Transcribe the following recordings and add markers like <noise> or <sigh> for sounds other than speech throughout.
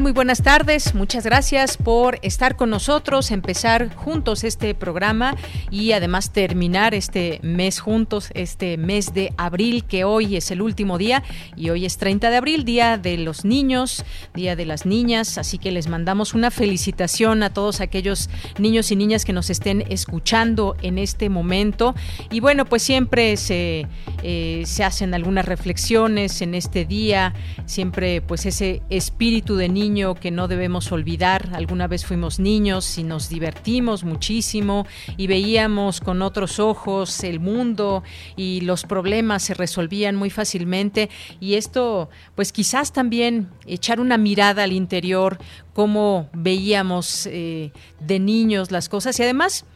Muy buenas tardes. Muchas gracias por estar con nosotros, empezar juntos este programa y además terminar este mes juntos, este mes de abril, que hoy es el último día y hoy es 30 de abril, Día de los Niños, Día de las Niñas. Así que les mandamos una felicitación a todos aquellos niños y niñas que nos estén escuchando en este momento. Y bueno, pues siempre se, eh, se hacen algunas reflexiones en este día, siempre pues ese espíritu de niño que no debemos olvidar. Alguna vez fuimos niños y nos divertimos muchísimo y veíamos con otros ojos el mundo y los problemas se resolvían muy fácilmente y esto pues quizás también echar una mirada al interior, cómo veíamos eh, de niños las cosas y además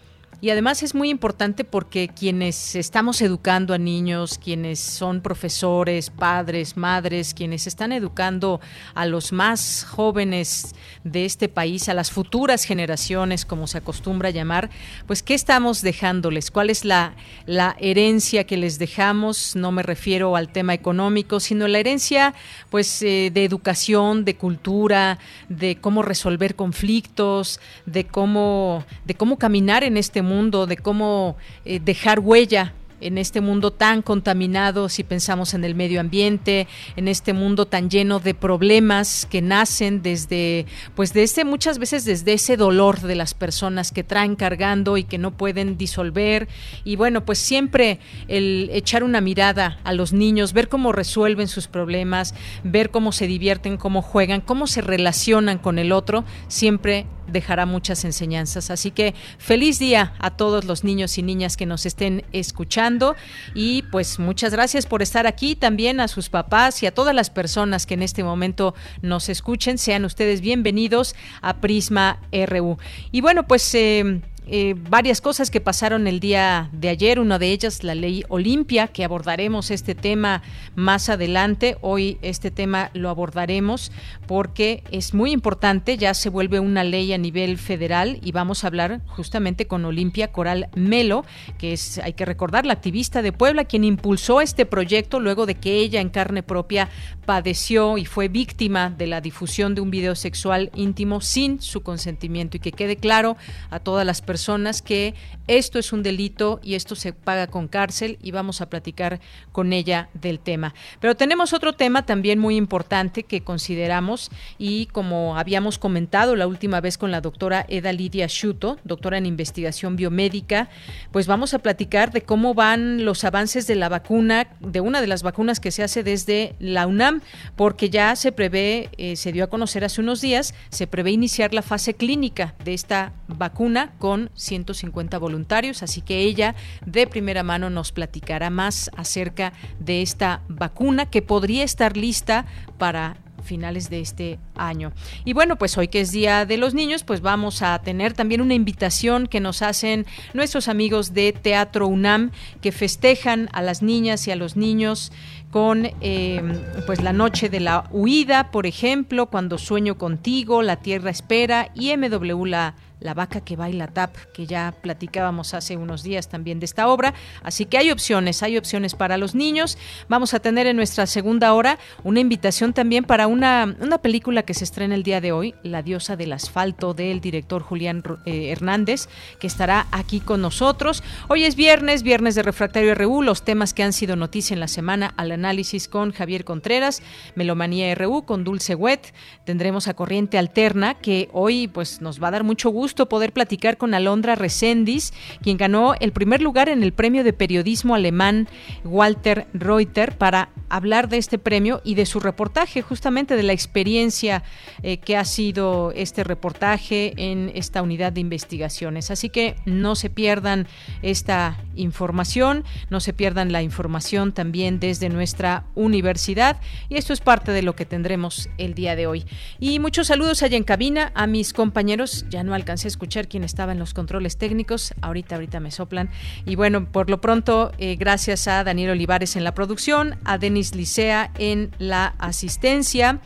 y además es muy importante porque quienes estamos educando a niños, quienes son profesores, padres, madres, quienes están educando a los más jóvenes de este país, a las futuras generaciones, como se acostumbra llamar, pues ¿qué estamos dejándoles? ¿Cuál es la, la herencia que les dejamos? No me refiero al tema económico, sino la herencia pues eh, de educación, de cultura, de cómo resolver conflictos, de cómo, de cómo caminar en este mundo mundo, de cómo eh, dejar huella en este mundo tan contaminado, si pensamos en el medio ambiente, en este mundo tan lleno de problemas que nacen desde, pues desde muchas veces desde ese dolor de las personas que traen cargando y que no pueden disolver. Y bueno, pues siempre el echar una mirada a los niños, ver cómo resuelven sus problemas, ver cómo se divierten, cómo juegan, cómo se relacionan con el otro, siempre dejará muchas enseñanzas. Así que feliz día a todos los niños y niñas que nos estén escuchando y pues muchas gracias por estar aquí, también a sus papás y a todas las personas que en este momento nos escuchen. Sean ustedes bienvenidos a Prisma RU. Y bueno, pues... Eh, eh, varias cosas que pasaron el día de ayer. Una de ellas, la ley Olimpia, que abordaremos este tema más adelante. Hoy este tema lo abordaremos porque es muy importante. Ya se vuelve una ley a nivel federal y vamos a hablar justamente con Olimpia Coral Melo, que es, hay que recordar, la activista de Puebla, quien impulsó este proyecto luego de que ella en carne propia padeció y fue víctima de la difusión de un video sexual íntimo sin su consentimiento. Y que quede claro a todas las personas que esto es un delito y esto se paga con cárcel y vamos a platicar con ella del tema. Pero tenemos otro tema también muy importante que consideramos y como habíamos comentado la última vez con la doctora Eda Lidia Schuto, doctora en investigación biomédica, pues vamos a platicar de cómo van los avances de la vacuna, de una de las vacunas que se hace desde la UNAM, porque ya se prevé, eh, se dio a conocer hace unos días, se prevé iniciar la fase clínica de esta vacuna con 150 voluntarios, así que ella de primera mano nos platicará más acerca de esta vacuna que podría estar lista para finales de este año. Y bueno, pues hoy que es Día de los Niños, pues vamos a tener también una invitación que nos hacen nuestros amigos de Teatro UNAM que festejan a las niñas y a los niños con eh, pues la noche de la huida, por ejemplo, cuando sueño contigo, la tierra espera y MW la la vaca que baila tap, que ya platicábamos hace unos días también de esta obra. Así que hay opciones, hay opciones para los niños. Vamos a tener en nuestra segunda hora una invitación también para una, una película que se estrena el día de hoy, La diosa del asfalto, del director Julián eh, Hernández, que estará aquí con nosotros. Hoy es viernes, viernes de Refractario RU, los temas que han sido noticia en la semana al análisis con Javier Contreras, Melomanía RU con Dulce Wet. Tendremos a Corriente Alterna, que hoy pues nos va a dar mucho gusto poder platicar con Alondra Resendis, quien ganó el primer lugar en el premio de periodismo alemán Walter Reuter para hablar de este premio y de su reportaje, justamente de la experiencia eh, qué ha sido este reportaje en esta unidad de investigaciones. Así que no se pierdan esta información, no se pierdan la información también desde nuestra universidad y esto es parte de lo que tendremos el día de hoy. Y muchos saludos allá en cabina a mis compañeros, ya no escuchar quién estaba en los controles técnicos, ahorita, ahorita me soplan. Y bueno, por lo pronto, eh, gracias a Daniel Olivares en la producción, a Denis Licea en la asistencia.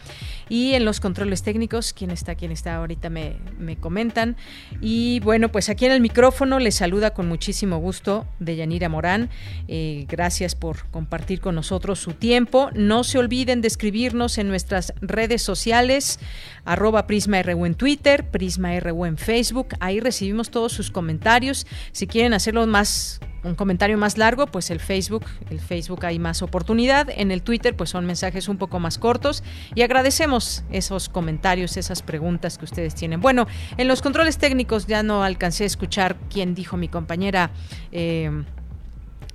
Y en los controles técnicos, ¿quién está? ¿Quién está? Ahorita me, me comentan. Y bueno, pues aquí en el micrófono les saluda con muchísimo gusto Deyanira Morán. Eh, gracias por compartir con nosotros su tiempo. No se olviden de escribirnos en nuestras redes sociales, arroba PrismaRU en Twitter, PrismaRU en Facebook. Ahí recibimos todos sus comentarios. Si quieren hacerlo más un comentario más largo, pues el Facebook, el Facebook hay más oportunidad, en el Twitter pues son mensajes un poco más cortos y agradecemos esos comentarios, esas preguntas que ustedes tienen. Bueno, en los controles técnicos ya no alcancé a escuchar quién dijo mi compañera eh,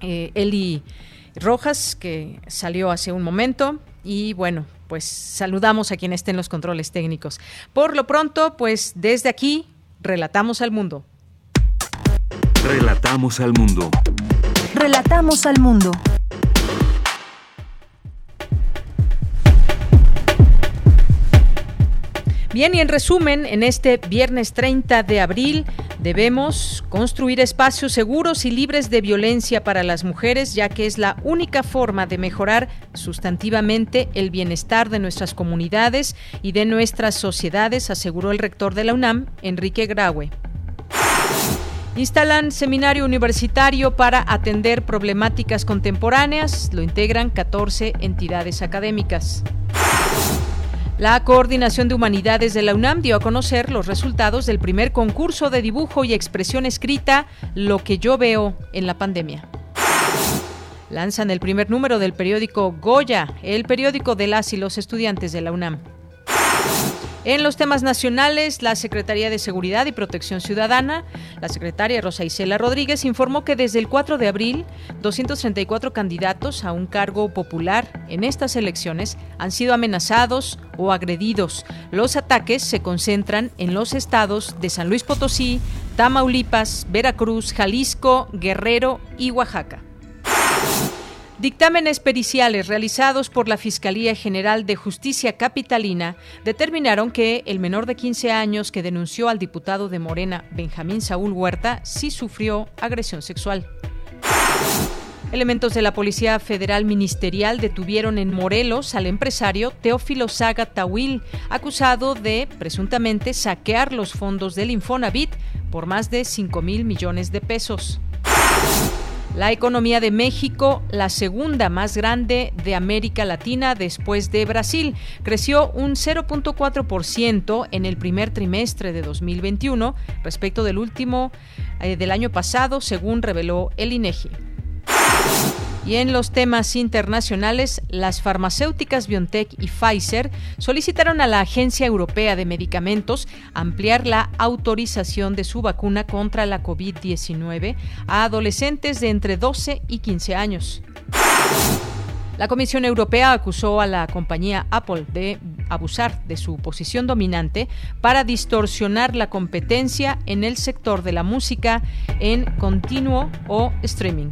eh, Eli Rojas, que salió hace un momento y bueno, pues saludamos a quien esté en los controles técnicos. Por lo pronto, pues desde aquí, relatamos al mundo. Relatamos al mundo. Relatamos al mundo. Bien, y en resumen, en este viernes 30 de abril debemos construir espacios seguros y libres de violencia para las mujeres, ya que es la única forma de mejorar sustantivamente el bienestar de nuestras comunidades y de nuestras sociedades, aseguró el rector de la UNAM, Enrique Graue. Instalan seminario universitario para atender problemáticas contemporáneas. Lo integran 14 entidades académicas. La Coordinación de Humanidades de la UNAM dio a conocer los resultados del primer concurso de dibujo y expresión escrita Lo que yo veo en la pandemia. Lanzan el primer número del periódico Goya, el periódico de las y los estudiantes de la UNAM. En los temas nacionales, la Secretaría de Seguridad y Protección Ciudadana, la secretaria Rosa Isela Rodríguez, informó que desde el 4 de abril, 234 candidatos a un cargo popular en estas elecciones han sido amenazados o agredidos. Los ataques se concentran en los estados de San Luis Potosí, Tamaulipas, Veracruz, Jalisco, Guerrero y Oaxaca. Dictámenes periciales realizados por la Fiscalía General de Justicia Capitalina determinaron que el menor de 15 años que denunció al diputado de Morena, Benjamín Saúl Huerta, sí sufrió agresión sexual. Elementos de la Policía Federal Ministerial detuvieron en Morelos al empresario Teófilo Saga Tawil, acusado de presuntamente saquear los fondos del Infonavit por más de 5 mil millones de pesos. La economía de México, la segunda más grande de América Latina después de Brasil, creció un 0.4% en el primer trimestre de 2021 respecto del último eh, del año pasado, según reveló el INEGI. Y en los temas internacionales, las farmacéuticas BioNTech y Pfizer solicitaron a la Agencia Europea de Medicamentos ampliar la autorización de su vacuna contra la COVID-19 a adolescentes de entre 12 y 15 años. La Comisión Europea acusó a la compañía Apple de abusar de su posición dominante para distorsionar la competencia en el sector de la música en continuo o streaming.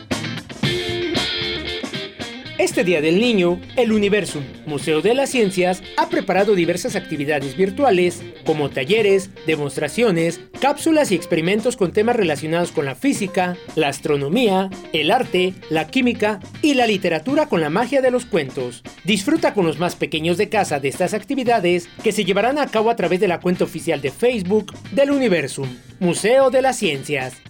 Este Día del Niño, el Universum, Museo de las Ciencias, ha preparado diversas actividades virtuales, como talleres, demostraciones, cápsulas y experimentos con temas relacionados con la física, la astronomía, el arte, la química y la literatura con la magia de los cuentos. Disfruta con los más pequeños de casa de estas actividades que se llevarán a cabo a través de la cuenta oficial de Facebook del Universum, Museo de las Ciencias.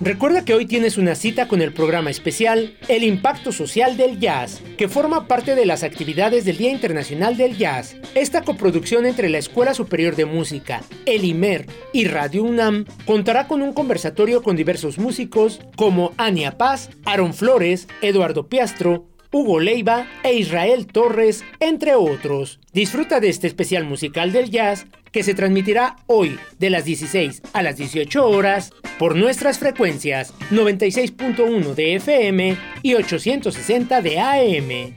Recuerda que hoy tienes una cita con el programa especial El Impacto Social del Jazz, que forma parte de las actividades del Día Internacional del Jazz. Esta coproducción entre la Escuela Superior de Música, el IMER y Radio UNAM contará con un conversatorio con diversos músicos como Ania Paz, Aaron Flores, Eduardo Piastro, Hugo Leiva e Israel Torres, entre otros. Disfruta de este especial musical del jazz que se transmitirá hoy de las 16 a las 18 horas por nuestras frecuencias 96.1 de FM y 860 de AM.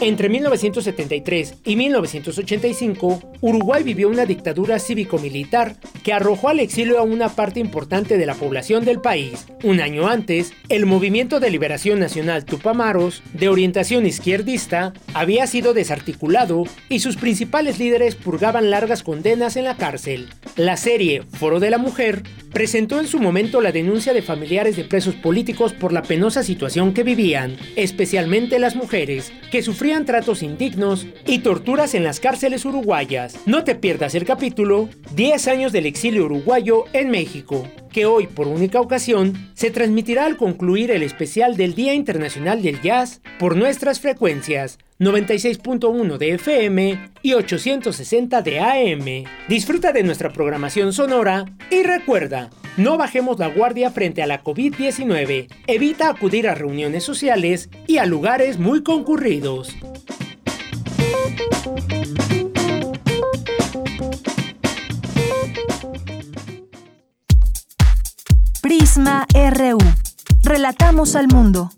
Entre 1973 y 1985, Uruguay vivió una dictadura cívico-militar que arrojó al exilio a una parte importante de la población del país. Un año antes, el Movimiento de Liberación Nacional Tupamaros, de orientación izquierdista, había sido desarticulado y sus principales líderes purgaban largas condenas en la cárcel. La serie Foro de la Mujer presentó en su momento la denuncia de familiares de presos políticos por la penosa situación que vivían, especialmente las mujeres, que sufrían tratos indignos y torturas en las cárceles uruguayas. No te pierdas el capítulo 10 años del exilio uruguayo en México, que hoy por única ocasión se transmitirá al concluir el especial del Día Internacional del Jazz por nuestras frecuencias 96.1 de FM y 860 de AM. Disfruta de nuestra programación sonora y recuerda, no bajemos la guardia frente a la COVID-19. Evita acudir a reuniones sociales y a lugares muy concurridos. Prisma RU. Relatamos al mundo.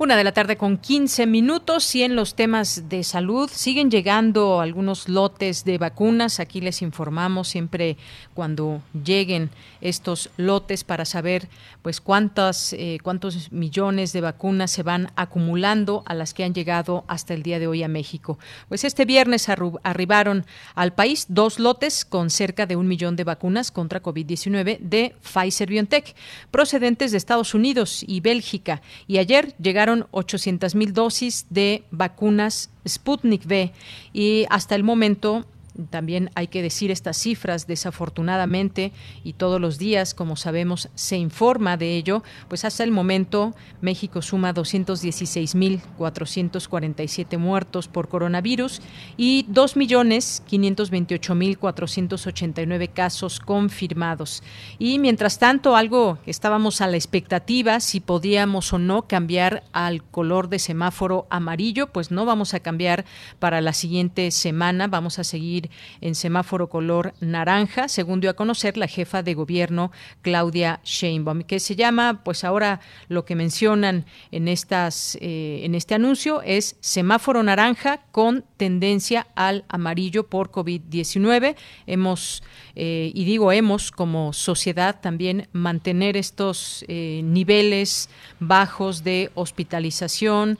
Una de la tarde con 15 minutos y en los temas de salud siguen llegando algunos lotes de vacunas. Aquí les informamos siempre cuando lleguen estos lotes para saber pues cuántas eh, cuántos millones de vacunas se van acumulando a las que han llegado hasta el día de hoy a México. Pues este viernes arribaron al país dos lotes con cerca de un millón de vacunas contra COVID-19 de Pfizer BioNTech procedentes de Estados Unidos y Bélgica y ayer llegaron 800 mil dosis de vacunas Sputnik V y hasta el momento también hay que decir estas cifras, desafortunadamente, y todos los días, como sabemos, se informa de ello, pues hasta el momento México suma 216.447 muertos por coronavirus y 2.528.489 casos confirmados. Y mientras tanto, algo estábamos a la expectativa si podíamos o no cambiar al color de semáforo amarillo, pues no vamos a cambiar para la siguiente semana, vamos a seguir en semáforo color naranja, según dio a conocer la jefa de gobierno Claudia Sheinbaum, que se llama, pues ahora lo que mencionan en estas eh, en este anuncio es semáforo naranja con tendencia al amarillo por COVID-19. Hemos eh, y digo hemos como sociedad también mantener estos eh, niveles bajos de hospitalización,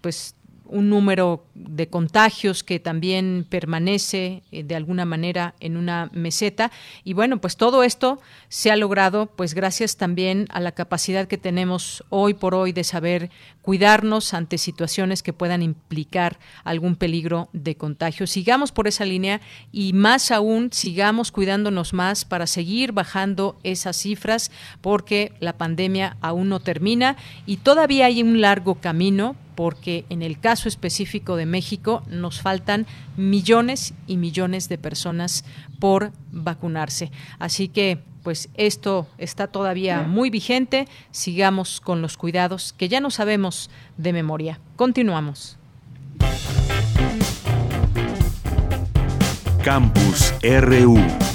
pues un número de contagios que también permanece eh, de alguna manera en una meseta y bueno pues todo esto se ha logrado pues gracias también a la capacidad que tenemos hoy por hoy de saber cuidarnos ante situaciones que puedan implicar algún peligro de contagio. Sigamos por esa línea y más aún sigamos cuidándonos más para seguir bajando esas cifras porque la pandemia aún no termina y todavía hay un largo camino porque en el caso específico de México nos faltan millones y millones de personas por vacunarse. Así que pues esto está todavía muy vigente. Sigamos con los cuidados que ya no sabemos de memoria. Continuamos. Campus RU.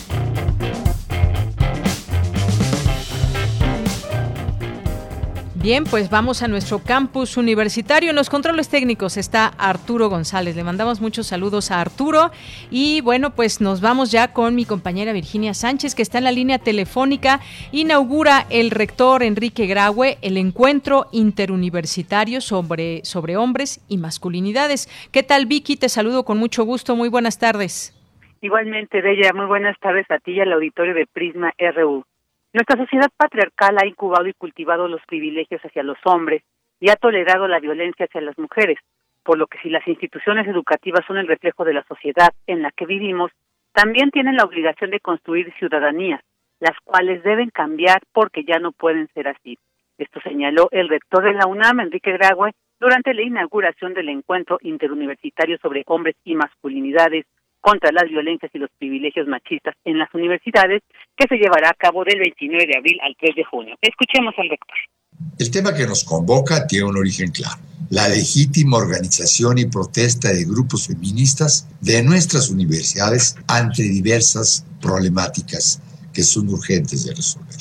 Bien, pues vamos a nuestro campus universitario. En los controles técnicos está Arturo González. Le mandamos muchos saludos a Arturo. Y bueno, pues nos vamos ya con mi compañera Virginia Sánchez, que está en la línea telefónica. Inaugura el rector Enrique Graue el encuentro interuniversitario sobre, sobre hombres y masculinidades. ¿Qué tal, Vicky? Te saludo con mucho gusto. Muy buenas tardes. Igualmente, Bella, muy buenas tardes a ti y al auditorio de Prisma RU. Nuestra sociedad patriarcal ha incubado y cultivado los privilegios hacia los hombres y ha tolerado la violencia hacia las mujeres, por lo que si las instituciones educativas son el reflejo de la sociedad en la que vivimos, también tienen la obligación de construir ciudadanías, las cuales deben cambiar porque ya no pueden ser así. Esto señaló el rector de la UNAM, Enrique Graue, durante la inauguración del encuentro interuniversitario sobre hombres y masculinidades contra las violencias y los privilegios machistas en las universidades, que se llevará a cabo del 29 de abril al 3 de junio. Escuchemos al rector. El tema que nos convoca tiene un origen claro. la legítima organización y protesta de grupos feministas de nuestras universidades ante diversas problemáticas que son urgentes de resolver.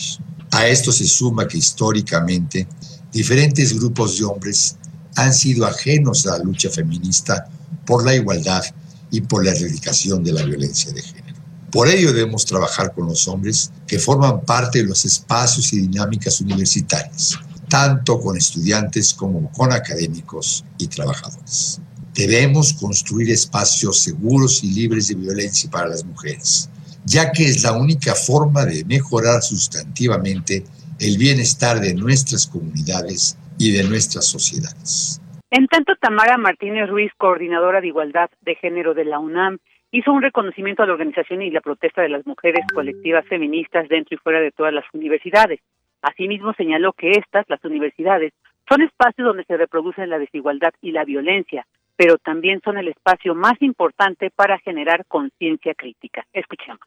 A esto se suma que históricamente diferentes grupos de hombres han sido ajenos a la lucha feminista por la igualdad y por la erradicación de la violencia de género. Por ello debemos trabajar con los hombres que forman parte de los espacios y dinámicas universitarias, tanto con estudiantes como con académicos y trabajadores. Debemos construir espacios seguros y libres de violencia para las mujeres, ya que es la única forma de mejorar sustantivamente el bienestar de nuestras comunidades y de nuestras sociedades. En tanto, Tamara Martínez Ruiz, coordinadora de Igualdad de Género de la UNAM, hizo un reconocimiento a la organización y la protesta de las mujeres colectivas feministas dentro y fuera de todas las universidades. Asimismo, señaló que estas, las universidades, son espacios donde se reproduce la desigualdad y la violencia, pero también son el espacio más importante para generar conciencia crítica. Escuchemos.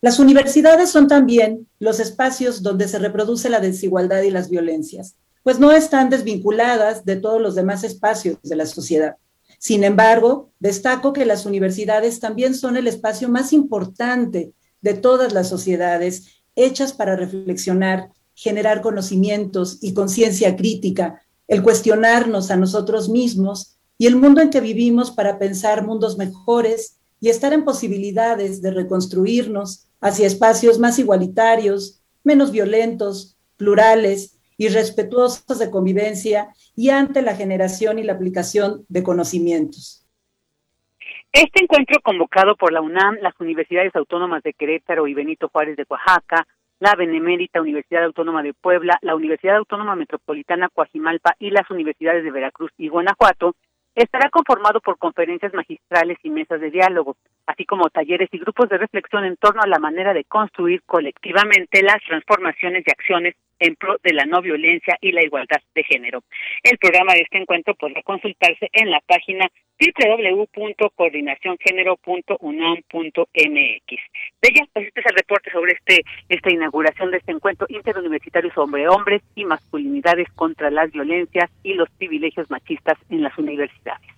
Las universidades son también los espacios donde se reproduce la desigualdad y las violencias, pues no están desvinculadas de todos los demás espacios de la sociedad. Sin embargo, destaco que las universidades también son el espacio más importante de todas las sociedades hechas para reflexionar, generar conocimientos y conciencia crítica, el cuestionarnos a nosotros mismos y el mundo en que vivimos para pensar mundos mejores y estar en posibilidades de reconstruirnos hacia espacios más igualitarios, menos violentos, plurales y respetuosos de convivencia y ante la generación y la aplicación de conocimientos. Este encuentro convocado por la UNAM, las Universidades Autónomas de Querétaro y Benito Juárez de Oaxaca, la Benemérita Universidad Autónoma de Puebla, la Universidad Autónoma Metropolitana Coajimalpa y las universidades de Veracruz y Guanajuato Estará conformado por conferencias magistrales y mesas de diálogo, así como talleres y grupos de reflexión en torno a la manera de construir colectivamente las transformaciones y acciones en pro de la no violencia y la igualdad de género. El programa de este encuentro podrá consultarse en la página www.coordinaciongénero.unam.mx. Bella, pues este es el reporte sobre este esta inauguración de este encuentro interuniversitario sobre hombres y masculinidades contra las violencias y los privilegios machistas en las universidades.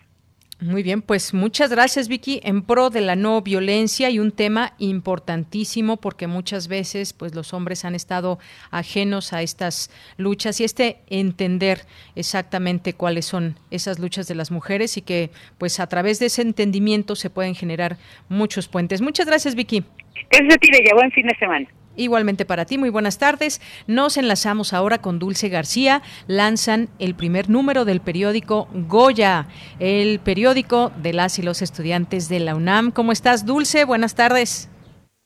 Muy bien, pues muchas gracias Vicky en pro de la no violencia y un tema importantísimo porque muchas veces pues los hombres han estado ajenos a estas luchas y este entender exactamente cuáles son esas luchas de las mujeres y que pues a través de ese entendimiento se pueden generar muchos puentes. Muchas gracias Vicky. Gracias a. Buen fin de semana. Igualmente para ti, muy buenas tardes. Nos enlazamos ahora con Dulce García. Lanzan el primer número del periódico Goya, el periódico de las y los estudiantes de la UNAM. ¿Cómo estás, Dulce? Buenas tardes.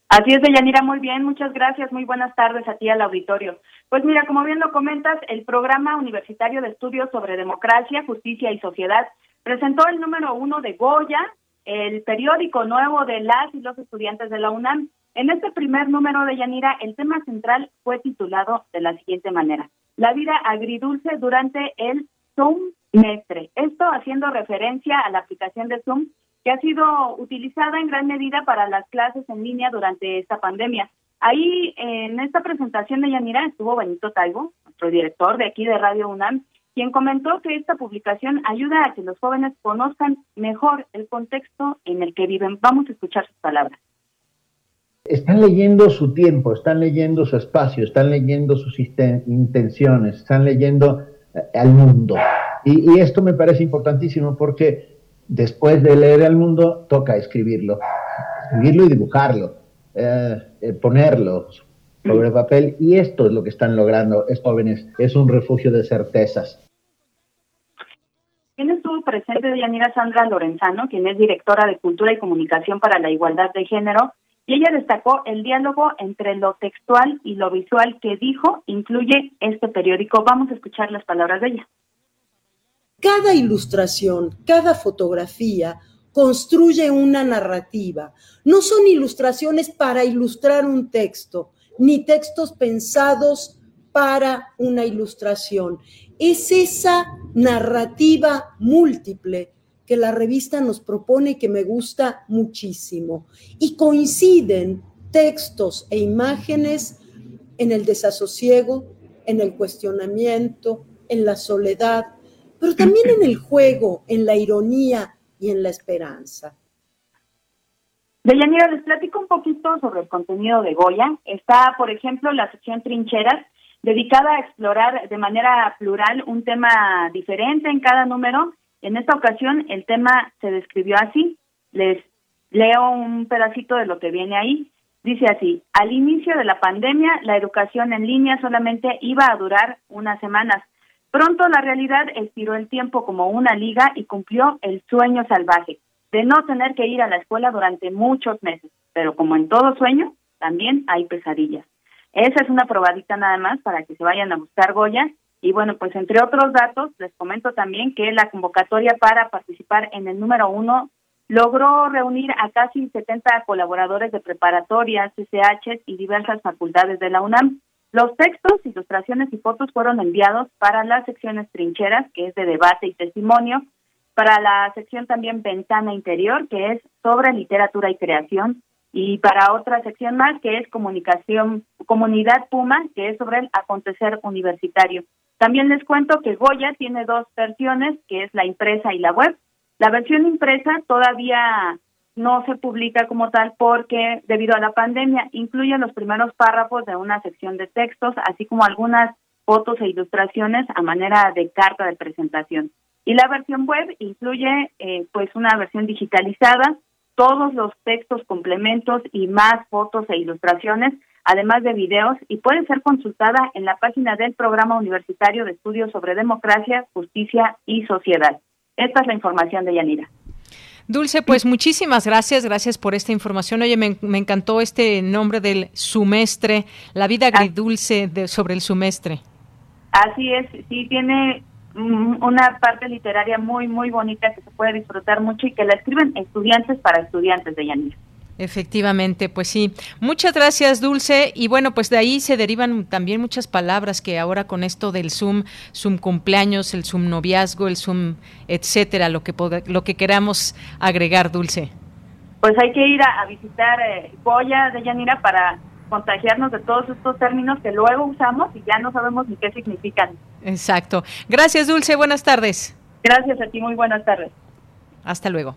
Así es, Deyanira, muy bien, muchas gracias, muy buenas tardes a ti al auditorio. Pues mira, como bien lo comentas, el Programa Universitario de Estudios sobre Democracia, Justicia y Sociedad presentó el número uno de Goya, el periódico nuevo de las y los estudiantes de la UNAM. En este primer número de Yanira, el tema central fue titulado de la siguiente manera: La vida agridulce durante el Zoom mestre. Esto haciendo referencia a la aplicación de Zoom que ha sido utilizada en gran medida para las clases en línea durante esta pandemia. Ahí en esta presentación de Yanira estuvo Benito Taibo, nuestro director de aquí de Radio UNAM, quien comentó que esta publicación ayuda a que los jóvenes conozcan mejor el contexto en el que viven. Vamos a escuchar sus palabras. Están leyendo su tiempo, están leyendo su espacio, están leyendo sus intenciones, están leyendo eh, al mundo. Y, esto me parece importantísimo porque después de leer al mundo toca escribirlo, escribirlo y dibujarlo, eh, eh, ponerlo sobre papel. Y esto es lo que están logrando jóvenes, es un refugio de certezas. ¿Quién estuvo presente Yanira Sandra Lorenzano, quien es directora de Cultura y Comunicación para la Igualdad de Género, y ella destacó el diálogo entre lo textual y lo visual que dijo incluye este periódico. Vamos a escuchar las palabras de ella. Cada ilustración, cada fotografía construye una narrativa. No son ilustraciones para ilustrar un texto, ni textos pensados para una ilustración. Es esa narrativa múltiple que la revista nos propone y que me gusta muchísimo. Y coinciden textos e imágenes en el desasosiego, en el cuestionamiento, en la soledad, pero también en el juego, en la ironía y en la esperanza. Deyanira, les platico un poquito sobre el contenido de Goya. Está, por ejemplo, la sección Trincheras, dedicada a explorar de manera plural un tema diferente en cada número. En esta ocasión el tema se describió así. Les leo un pedacito de lo que viene ahí. Dice así, al inicio de la pandemia, la educación en línea solamente iba a durar unas semanas. Pronto la realidad estiró el tiempo como una liga y cumplió el sueño salvaje de no tener que ir a la escuela durante muchos meses. Pero como en todo sueño, también hay pesadillas. Esa es una probadita nada más para que se vayan a buscar Goya. Y bueno, pues entre otros datos, les comento también que la convocatoria para participar en el número uno logró reunir a casi 70 colaboradores de preparatorias, CCH y diversas facultades de la UNAM. Los textos, ilustraciones y fotos fueron enviados para las secciones trincheras, que es de debate y testimonio, para la sección también Ventana Interior, que es sobre literatura y creación, y para otra sección más, que es comunicación, comunidad Puma, que es sobre el acontecer universitario. También les cuento que Goya tiene dos versiones, que es la impresa y la web. La versión impresa todavía no se publica como tal porque debido a la pandemia incluye los primeros párrafos de una sección de textos, así como algunas fotos e ilustraciones a manera de carta de presentación. Y la versión web incluye eh, pues una versión digitalizada, todos los textos, complementos y más fotos e ilustraciones, además de videos, y puede ser consultada en la página del Programa Universitario de Estudios sobre Democracia, Justicia y Sociedad. Esta es la información de Yanira. Dulce, pues muchísimas gracias, gracias por esta información. Oye, me, encantó este nombre del sumestre, la vida ah. agridulce de, sobre el sumestre. Así es, sí, tiene una parte literaria muy, muy bonita que se puede disfrutar mucho y que la escriben estudiantes para estudiantes de Yanira. Efectivamente, pues sí. Muchas gracias, Dulce. Y bueno, pues de ahí se derivan también muchas palabras que ahora con esto del Zoom, Zoom cumpleaños, el Zoom noviazgo, el Zoom, etcétera, lo que lo que queramos agregar, Dulce. Pues hay que ir a, visitar eh, Goya de Yanira para contagiarnos de todos estos términos que luego usamos y ya no sabemos ni qué significan. Exacto. Gracias, Dulce. Buenas tardes. Gracias a ti. Muy buenas tardes. Hasta luego.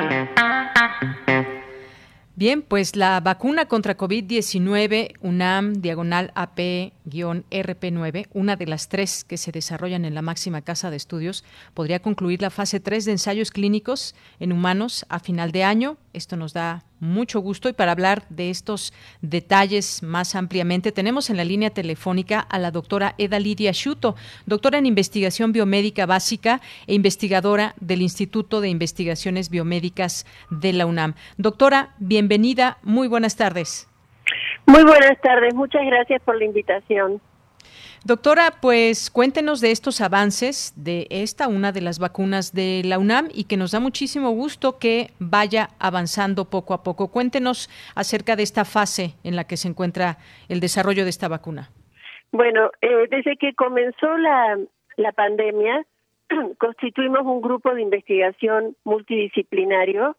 Bien, pues la vacuna contra COVID-19 UNAM diagonal AP-RP9, una de las tres que se desarrollan en la máxima casa de estudios, podría concluir la fase 3 de ensayos clínicos en humanos a final de año. Esto nos da mucho gusto y para hablar de estos detalles más ampliamente tenemos en la línea telefónica a la doctora Eda Lidia Schuto, doctora en investigación biomédica básica e investigadora del Instituto de Investigaciones Biomédicas de la UNAM. Doctora, bienvenida, muy buenas tardes. Muy buenas tardes, muchas gracias por la invitación. Doctora, pues cuéntenos de estos avances de esta, una de las vacunas de la UNAM y que nos da muchísimo gusto que vaya avanzando poco a poco. Cuéntenos acerca de esta fase en la que se encuentra el desarrollo de esta vacuna. Bueno, eh, desde que comenzó la, la pandemia, <clears throat> constituimos un grupo de investigación multidisciplinario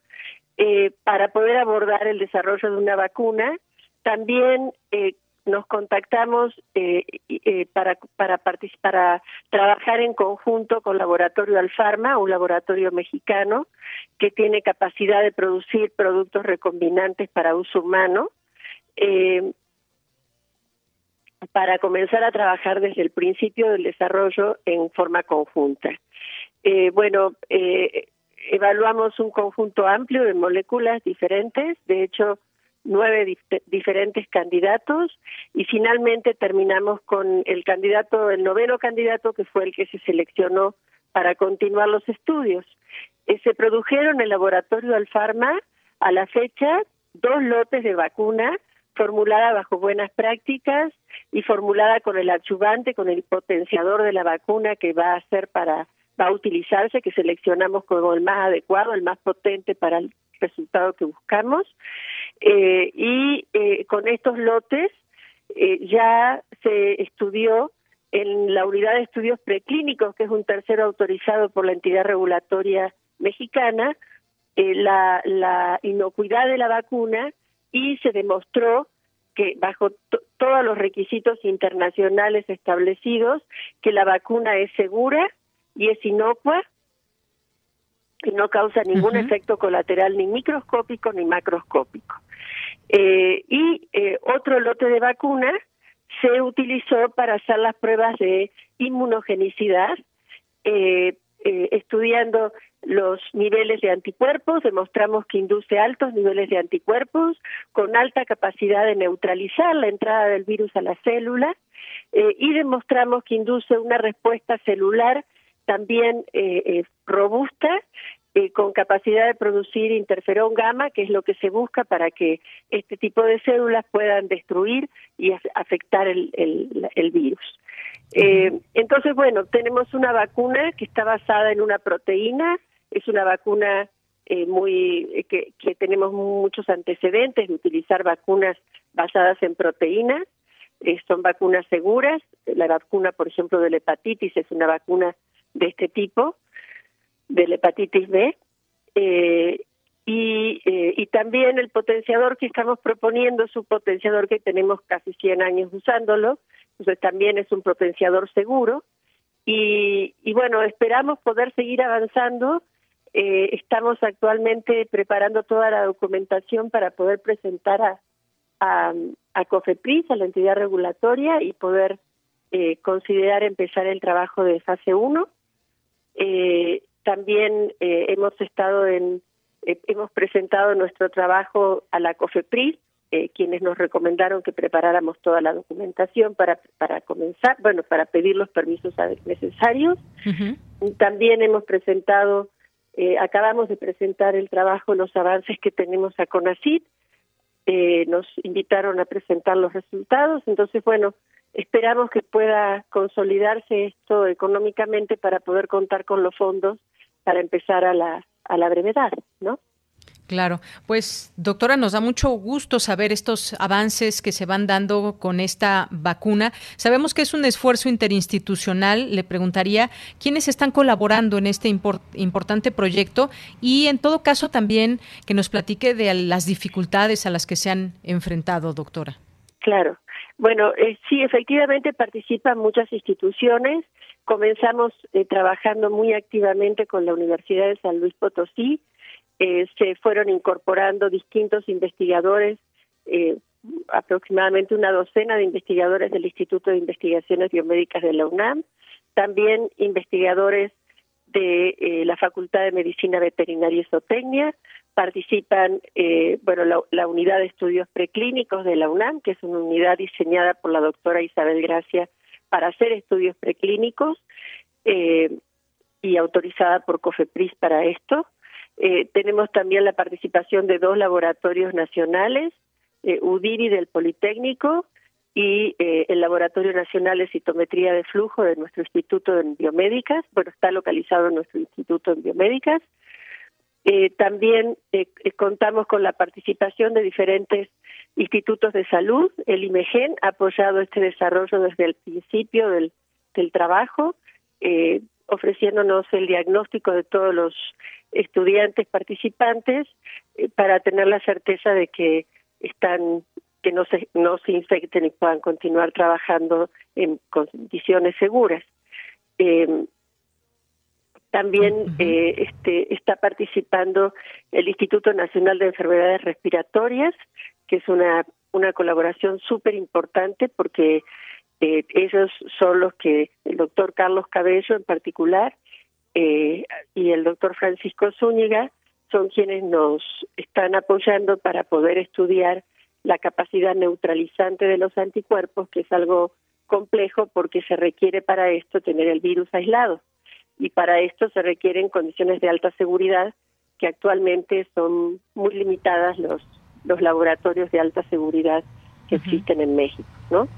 eh, para poder abordar el desarrollo de una vacuna. También eh, nos contactamos eh, eh, para, para, para trabajar en conjunto con Laboratorio Alfarma, un laboratorio mexicano que tiene capacidad de producir productos recombinantes para uso humano, eh, para comenzar a trabajar desde el principio del desarrollo en forma conjunta. bueno, evaluamos un conjunto amplio de moléculas diferentes, de hecho, nueve diferentes candidatos y finalmente terminamos con el candidato, el noveno candidato que fue el que se seleccionó para continuar los estudios. Eh, se produjeron en el laboratorio Alfarma a la fecha dos lotes de vacuna formulada bajo buenas prácticas y formulada con el adyuvante, con el potenciador de la vacuna que va a ser para va a utilizarse, que seleccionamos como el más adecuado, el más potente para el resultado que buscamos. Eh, y eh, con estos lotes eh, ya se estudió en la unidad de estudios preclínicos, que es un tercero autorizado por la entidad regulatoria mexicana, eh, la, la inocuidad de la vacuna y se demostró que bajo todos los requisitos internacionales establecidos, que la vacuna es segura y es inocua y no causa ningún efecto colateral ni microscópico ni macroscópico. Eh, y eh, otro lote de vacuna se utilizó para hacer las pruebas de inmunogenicidad, eh, estudiando los niveles de anticuerpos, demostramos que induce altos niveles de anticuerpos con alta capacidad de neutralizar la entrada del virus a la célula y demostramos que induce una respuesta celular también eh, eh, robusta, eh, con capacidad de producir interferón gamma, que es lo que se busca para que este tipo de células puedan destruir y afectar el, el, virus. entonces, bueno, tenemos una vacuna que está basada en una proteína, es una vacuna muy que, que tenemos muchos antecedentes de utilizar vacunas basadas en proteínas, son vacunas seguras, la vacuna, por ejemplo, de la hepatitis es una vacuna de este tipo, de la hepatitis B, eh, y, eh, y también el potenciador que estamos proponiendo es un potenciador que tenemos casi 100 años usándolo, entonces también es un potenciador seguro, y, y bueno, esperamos poder seguir avanzando. Eh, estamos actualmente preparando toda la documentación para poder presentar a, a, a COFEPRIS, a la entidad regulatoria, y poder eh, considerar empezar el trabajo de fase 1 eh, también eh, hemos estado en, eh, hemos presentado nuestro trabajo a la COFEPRIS, eh, quienes nos recomendaron que preparáramos toda la documentación para, para comenzar, bueno, para pedir los permisos necesarios. También hemos presentado, eh, acabamos de presentar el trabajo, los avances que tenemos a CONACID. Eh, nos invitaron a presentar los resultados, entonces, bueno, Esperamos que pueda consolidarse esto económicamente para poder contar con los fondos para empezar a la, a la brevedad, ¿no? Claro, pues doctora, nos da mucho gusto saber estos avances que se van dando con esta vacuna. Sabemos que es un esfuerzo interinstitucional. Le preguntaría quiénes están colaborando en este importante proyecto y en todo caso también que nos platique de las dificultades a las que se han enfrentado, doctora. Claro. Bueno, eh, sí, efectivamente participan muchas instituciones. Comenzamos eh, trabajando muy activamente con la Universidad de San Luis Potosí. Eh, se fueron incorporando distintos investigadores, eh, aproximadamente una docena de investigadores del Instituto de Investigaciones Biomédicas de la UNAM, también investigadores de eh, la Facultad de Medicina Veterinaria y Zootecnia, participan eh, bueno la, unidad de estudios preclínicos de la UNAM, que es una unidad diseñada por la doctora Isabel Gracia para hacer estudios preclínicos eh, y autorizada por COFEPRIS para esto. Eh, tenemos también la participación de dos laboratorios nacionales, eh, UDIRI del Politécnico y eh, el Laboratorio Nacional de Citometría de Flujo de nuestro Instituto en Biomédicas, bueno, está localizado en nuestro Instituto en Biomédicas. También contamos con la participación de diferentes institutos de salud. El IMEGEN ha apoyado este desarrollo desde el principio del, del trabajo, eh, ofreciéndonos el diagnóstico de todos los estudiantes participantes eh, para tener la certeza de que están que no se, no se infecten y puedan continuar trabajando en condiciones seguras. Eh, también eh, este, está participando el Instituto Nacional de Enfermedades Respiratorias, que es una, una colaboración súper importante porque eh, ellos son los que, el doctor Carlos Cabello en particular eh, y el doctor Francisco Zúñiga, son quienes nos están apoyando para poder estudiar la capacidad neutralizante de los anticuerpos, que es algo complejo porque se requiere para esto tener el virus aislado. Y para esto se requieren condiciones de alta seguridad que actualmente son muy limitadas los los laboratorios de alta seguridad que existen en México, ¿no?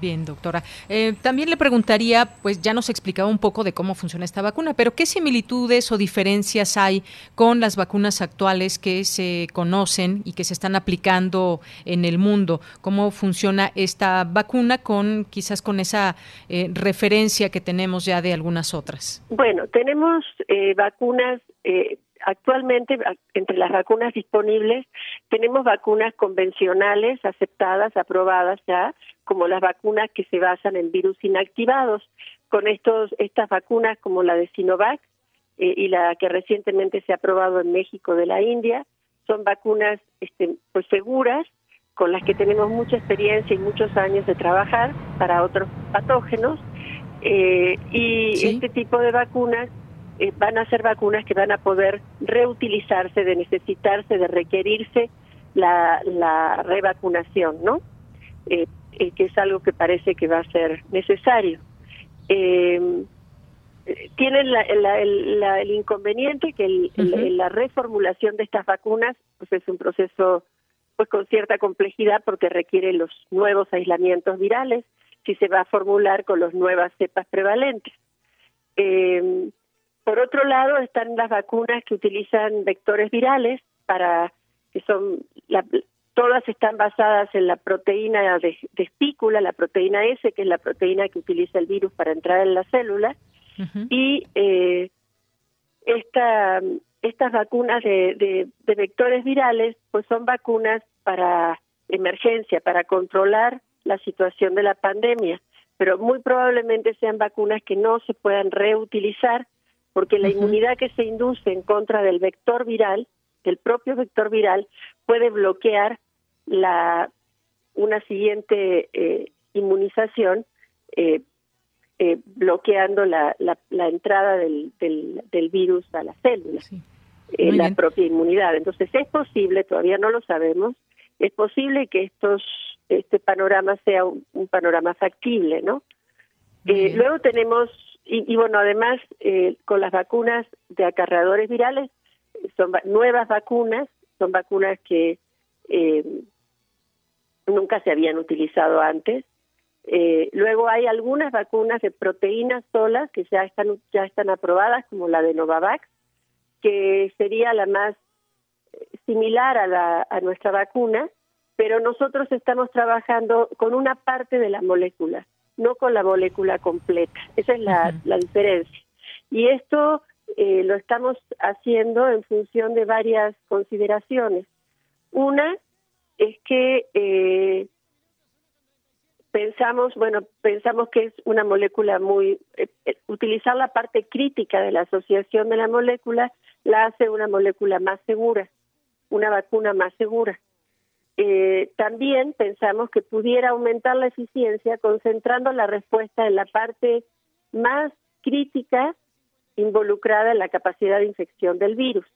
Bien, doctora. Eh, también le preguntaría, pues ya nos explicaba un poco de cómo funciona esta vacuna, pero ¿qué similitudes o diferencias hay con las vacunas actuales que se conocen y que se están aplicando en el mundo? ¿Cómo funciona esta vacuna con quizás con esa eh, referencia que tenemos ya de algunas otras? Bueno, tenemos eh, vacunas actualmente entre las vacunas disponibles tenemos vacunas convencionales aceptadas, aprobadas ya, como las vacunas que se basan en virus inactivados. Con estos estas vacunas como la de Sinovac eh, y la que recientemente se ha aprobado en México de la India, son vacunas este, pues seguras con las que tenemos mucha experiencia y muchos años de trabajar para otros patógenos eh, y este tipo de vacunas eh, van a ser vacunas que van a poder reutilizarse, de necesitarse, de requerirse la, la revacunación, ¿no? Eh, eh, que es algo que parece que va a ser necesario. tienen el, inconveniente que la reformulación de estas vacunas pues es un proceso pues con cierta complejidad porque requiere los nuevos aislamientos virales si se va a formular con las nuevas cepas prevalentes. Eh, por otro lado, están las vacunas que utilizan vectores virales para que son todas están basadas en la proteína de, espícula, la proteína S, que es la proteína que utiliza el virus para entrar en la célula, y eh, esta, estas vacunas de, de, vectores virales, pues son vacunas para emergencia, para controlar la situación de la pandemia, pero muy probablemente sean vacunas que no se puedan reutilizar porque la inmunidad que se induce en contra del vector viral, del propio vector viral, puede bloquear la una siguiente eh, inmunización, eh, eh, bloqueando la, la, entrada del, del, virus a la célula, la propia inmunidad. Entonces es posible, todavía no lo sabemos, es posible que estos este panorama sea un, un panorama factible, ¿no? luego tenemos y, bueno, además, eh, con las vacunas de acarreadores virales, son nuevas vacunas, son vacunas que eh, nunca se habían utilizado antes. Eh, luego hay algunas vacunas de proteínas solas que ya están, ya están aprobadas, como la de Novavax, que sería la más similar a, la, a nuestra vacuna, pero nosotros estamos trabajando con una parte de la molécula no con la molécula completa. Esa es la, diferencia. Y esto eh, lo estamos haciendo en función de varias consideraciones. Una es que eh, pensamos, bueno, pensamos que es una molécula muy, eh, utilizar la parte crítica de la asociación de la molécula la hace una molécula más segura, una vacuna más segura. Eh, también pensamos que pudiera aumentar la eficiencia concentrando la respuesta en la parte más crítica involucrada en la capacidad de infección del virus.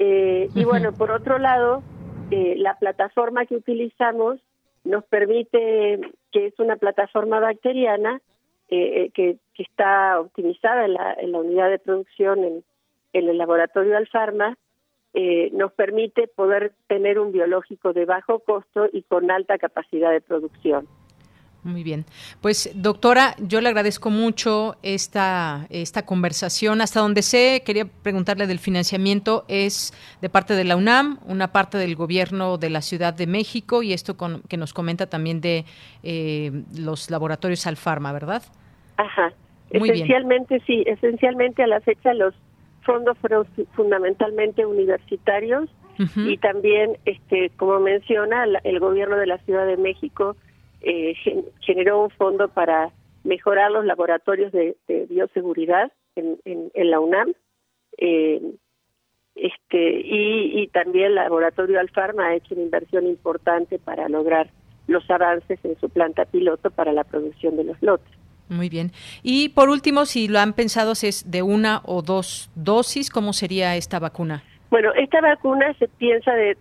Eh, y bueno, por otro lado, eh, la plataforma que utilizamos nos permite, que es una plataforma bacteriana que, está optimizada en la, en la unidad de producción en, en el laboratorio Alfarma, eh, nos permite poder tener un biológico de bajo costo y con alta capacidad de producción. Muy bien. Pues doctora, yo le agradezco mucho esta, esta conversación. Hasta donde sé, quería preguntarle del financiamiento, es de parte de la UNAM, una parte del gobierno de la Ciudad de México y esto con, que nos comenta también de eh, los laboratorios Alfarma, ¿verdad? Ajá. esencialmente, sí, esencialmente a la fecha los fondos fueron fundamentalmente universitarios y también, este, como menciona, el gobierno de la Ciudad de México eh, generó un fondo para mejorar los laboratorios de, bioseguridad en, en, la UNAM. Eh, este, y, y también el laboratorio Alfarma ha hecho una inversión importante para lograr los avances en su planta piloto para la producción de los lotes. Muy bien. Y por último, si lo han pensado, si es de una o dos dosis, ¿cómo sería esta vacuna? Bueno, esta vacuna se piensa de,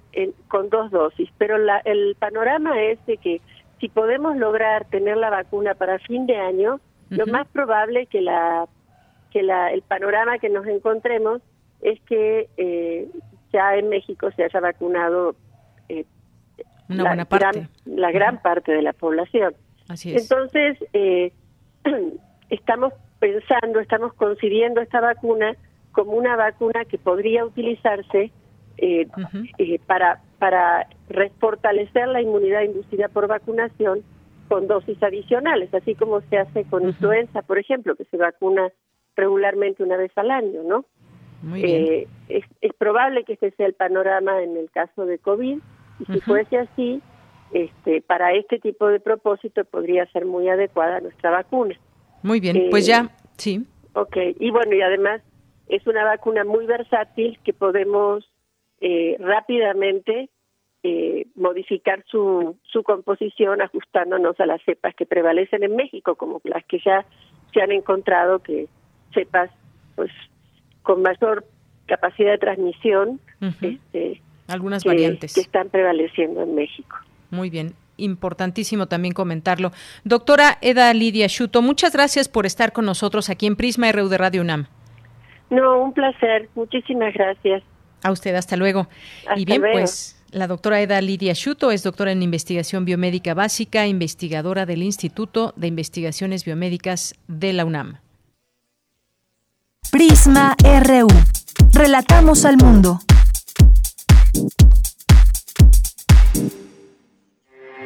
con dos dosis, pero la, el panorama es de que si podemos lograr tener la vacuna para fin de año, lo más probable que la que la, el panorama que nos encontremos es que eh, ya en México se haya vacunado eh, Una buena parte. la gran parte de la población. Así es. Entonces, eh, <clears throat> estamos pensando, estamos concibiendo esta vacuna como una vacuna que podría utilizarse eh, eh, para, para fortalecer la inmunidad inducida por vacunación con dosis adicionales, así como se hace con influenza, por ejemplo, que se vacuna regularmente una vez al año, ¿no? Eh, es, es, probable que este sea el panorama en el caso de COVID, y si fuese así, este, para este tipo de propósito podría ser muy adecuada nuestra vacuna. Muy bien, pues ya, sí. Ok, y bueno, y además es una vacuna muy versátil que podemos eh, rápidamente eh, modificar su, su composición ajustándonos a las cepas que prevalecen en México, como las que ya se han encontrado, que cepas pues con mayor capacidad de transmisión, este, algunas variantes que están prevaleciendo en México. Muy bien, importantísimo también comentarlo. Doctora Eda Lidia Schuto, muchas gracias por estar con nosotros aquí en Prisma RU de Radio UNAM. No, un placer. Muchísimas gracias. A usted, hasta luego. y bien, pues la doctora Eda Lidia Schuto es doctora en investigación biomédica básica, investigadora del Instituto de Investigaciones Biomédicas de la UNAM. Prisma RU. Relatamos al mundo.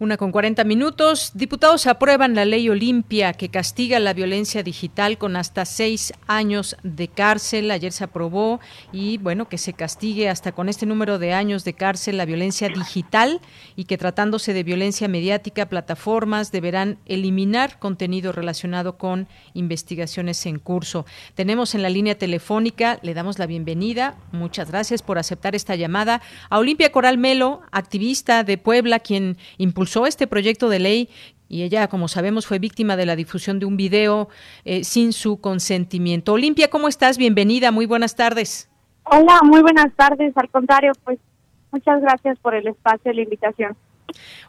Una con 40 minutos. Diputados aprueban la ley Olimpia que castiga la violencia digital con hasta seis años de cárcel. Ayer se aprobó y bueno, que se castigue hasta con este número de años de cárcel la violencia digital y que tratándose de violencia mediática, plataformas deberán eliminar contenido relacionado con investigaciones en curso. Tenemos en la línea telefónica, le damos la bienvenida. Muchas gracias por aceptar esta llamada a Olimpia Coral Melo, activista de Puebla, quien impulsó este proyecto de ley y ella, como sabemos, fue víctima de la difusión de un video eh, sin su consentimiento. Olimpia, ¿cómo estás? Bienvenida, muy buenas tardes. Hola, muy buenas tardes. Al contrario, pues muchas gracias por el espacio y la invitación.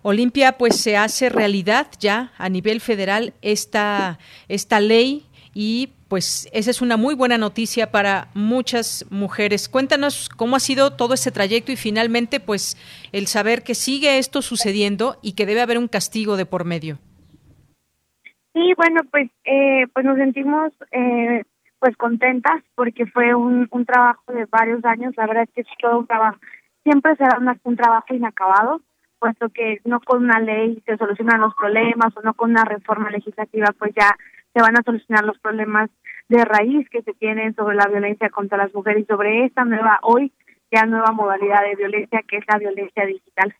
Olimpia, pues se hace realidad ya a nivel federal esta, esta ley y pues esa es una muy buena noticia para muchas mujeres. Cuéntanos cómo ha sido todo ese trayecto y finalmente pues el saber que sigue esto sucediendo y que debe haber un castigo de por medio. Sí, bueno, pues eh, pues nos sentimos eh, pues contentas porque fue un, un trabajo de varios años. La verdad es que es todo un trabajo, siempre será un trabajo inacabado, puesto que no con una ley se solucionan los problemas o no con una reforma legislativa pues ya se van a solucionar los problemas de raíz que se tienen sobre la violencia contra las mujeres y sobre esta nueva, hoy ya nueva modalidad de violencia que es la violencia digital.